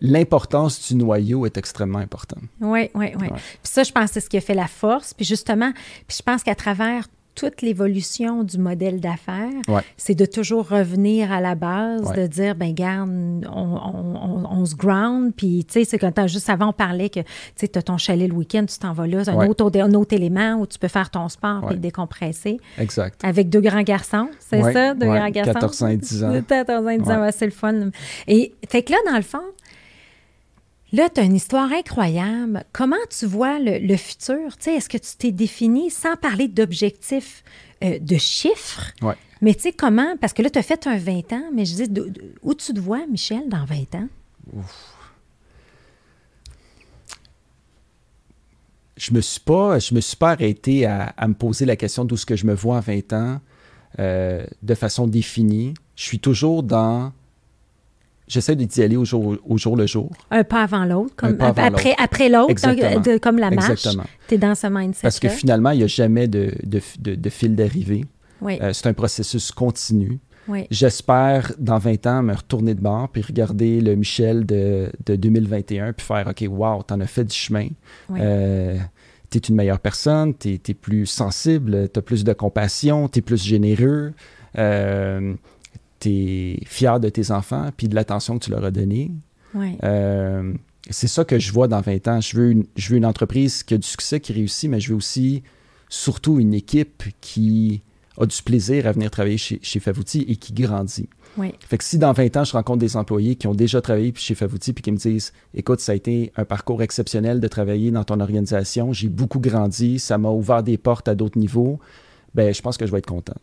l'importance du noyau est extrêmement importante. Oui, oui, oui. Puis ça, je pense que c'est ce qui a fait la force. Puis justement, puis je pense qu'à travers toute l'évolution du modèle d'affaires, c'est de toujours revenir à la base, de dire, ben garde, on, se ground, puis tu sais, c'est quand juste avant, on parlait que, tu sais, tu as ton chalet le week-end, tu t'en vas là, c'est un, autre, un autre élément où tu peux faire ton sport puis décompresser. Exact. Avec deux grands garçons, c'est ça, deux grands garçons? 14 ans et 10 ans. 14 ans et 10 ans, c'est le fun. Et fait que là, dans le fond, Là, tu as une histoire incroyable. Comment tu vois le, futur? Est-ce que tu t'es défini sans parler d'objectifs, euh, de chiffres? Ouais. Mais tu sais, comment? Parce que là, tu as fait un 20 ans, mais je dis, où tu te vois, Michel, dans 20 ans? Je me suis pas, je me suis pas arrêté à, me poser la question d'où ce que je me vois à 20 ans euh, de façon définie. Je suis toujours dans j'essaie d'y aller au jour, au jour le jour. Un pas avant l'autre, comme après, après l'autre, comme la marche. Tu es dans ce mindset. Parce que finalement, il n'y a jamais de, de, de, fil d'arrivée. Euh, c'est un processus continu. J'espère, dans 20 ans, me retourner de bord puis regarder le Michel de, de 2021 puis faire OK, wow, t'en as fait du chemin. Euh, tu es une meilleure personne, tu es, plus sensible, tu as plus de compassion, tu es plus généreux. Euh, fier de tes enfants puis de l'attention que tu leur as donnée. Euh, c'est ça que je vois dans 20 ans. Je veux, une, je veux une entreprise qui a du succès, qui réussit, mais je veux aussi surtout une équipe qui a du plaisir à venir travailler chez, chez Favouti et qui grandit. Fait que si dans 20 ans, je rencontre des employés qui ont déjà travaillé chez Favouti puis qui me disent Écoute, ça a été un parcours exceptionnel de travailler dans ton organisation, j'ai beaucoup grandi, ça m'a ouvert des portes à d'autres niveaux, ben je pense que je vais être content.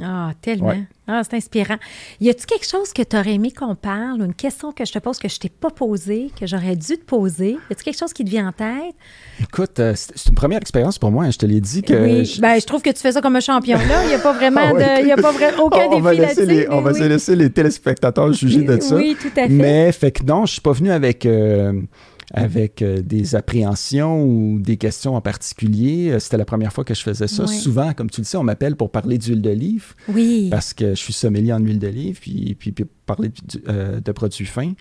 Ah, tellement. Ah, c'est inspirant. Y a-t-il quelque chose que tu aurais aimé qu'on parle, une question que je te pose que je t'ai pas posée, que j'aurais dû te poser? Y a-t-il quelque chose qui te vient en tête? Écoute, euh, c'est une première expérience pour moi. Hein, je te l'ai dit que. Oui, je... Ben, je trouve que tu fais ça comme un champion. Là, il n'y a pas vraiment ah de. Y a pas vraiment aucun on, défi là-dessus. On va laisser les téléspectateurs juger de ça. Oui, tout à fait. Mais, fait que non, je suis pas venu avec. Euh, avec euh, des appréhensions ou des questions en particulier. Euh, c'était la première fois que je faisais ça. Souvent, comme tu le sais, on m'appelle pour parler d'huile d'olive. Oui. Parce que je suis sommelier en huile d'olive, puis, puis, parler euh, de, produits fins.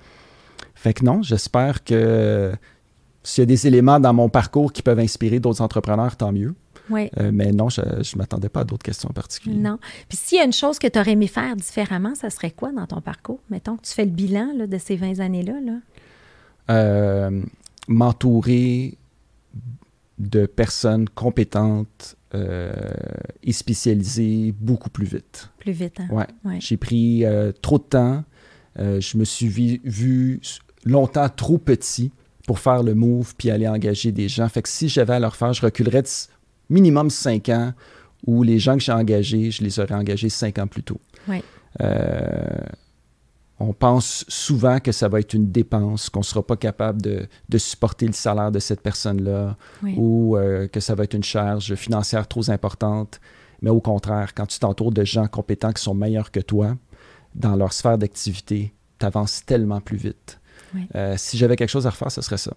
Fait que non, j'espère que s'il y a des éléments dans mon parcours qui peuvent inspirer d'autres entrepreneurs, tant mieux. Oui. mais non, je ne m'attendais pas à d'autres questions en particulier. Non. Puis s'il y a une chose que tu aurais aimé faire différemment, ça serait quoi dans ton parcours? Mettons que tu fais le bilan de ces 20 années-là. Là? Euh, m'entourer de personnes compétentes euh, et spécialisées beaucoup plus vite. Plus vite, hein? Ouais. J'ai pris euh, trop de temps. je me suis vu, longtemps trop petit pour faire le move puis aller engager des gens. Fait que si j'avais à leur faire, je reculerais de minimum cinq ans où les gens que j'ai engagés, je les aurais engagés cinq ans plus tôt. Ouais on pense souvent que ça va être une dépense, qu'on ne sera pas capable de, supporter le salaire de cette personne-là ou euh, que ça va être une charge financière trop importante. Mais au contraire, quand tu t'entoures de gens compétents qui sont meilleurs que toi dans leur sphère d'activité, tu avances tellement plus vite. Euh, si j'avais quelque chose à refaire, ce serait ça.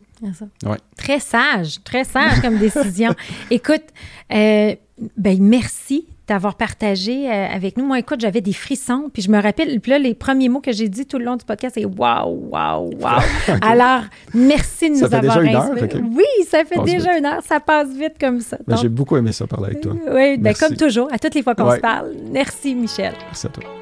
Très sage, très sage comme décision. Écoute, euh, ben merci d'avoir partagé euh, avec nous. Moi, écoute, j'avais des frissons, puis je me rappelle, puis là, les premiers mots que j'ai dit tout le long du podcast, c'est waouh, waouh, waouh. Alors, merci de nous avoir inspirés. Oui, ça fait déjà une heure, ça passe vite comme ça. Ben, j'ai beaucoup aimé ça parler avec toi. Oui, ben, comme toujours, à toutes les fois qu'on se parle. Merci, Michel. Merci à toi.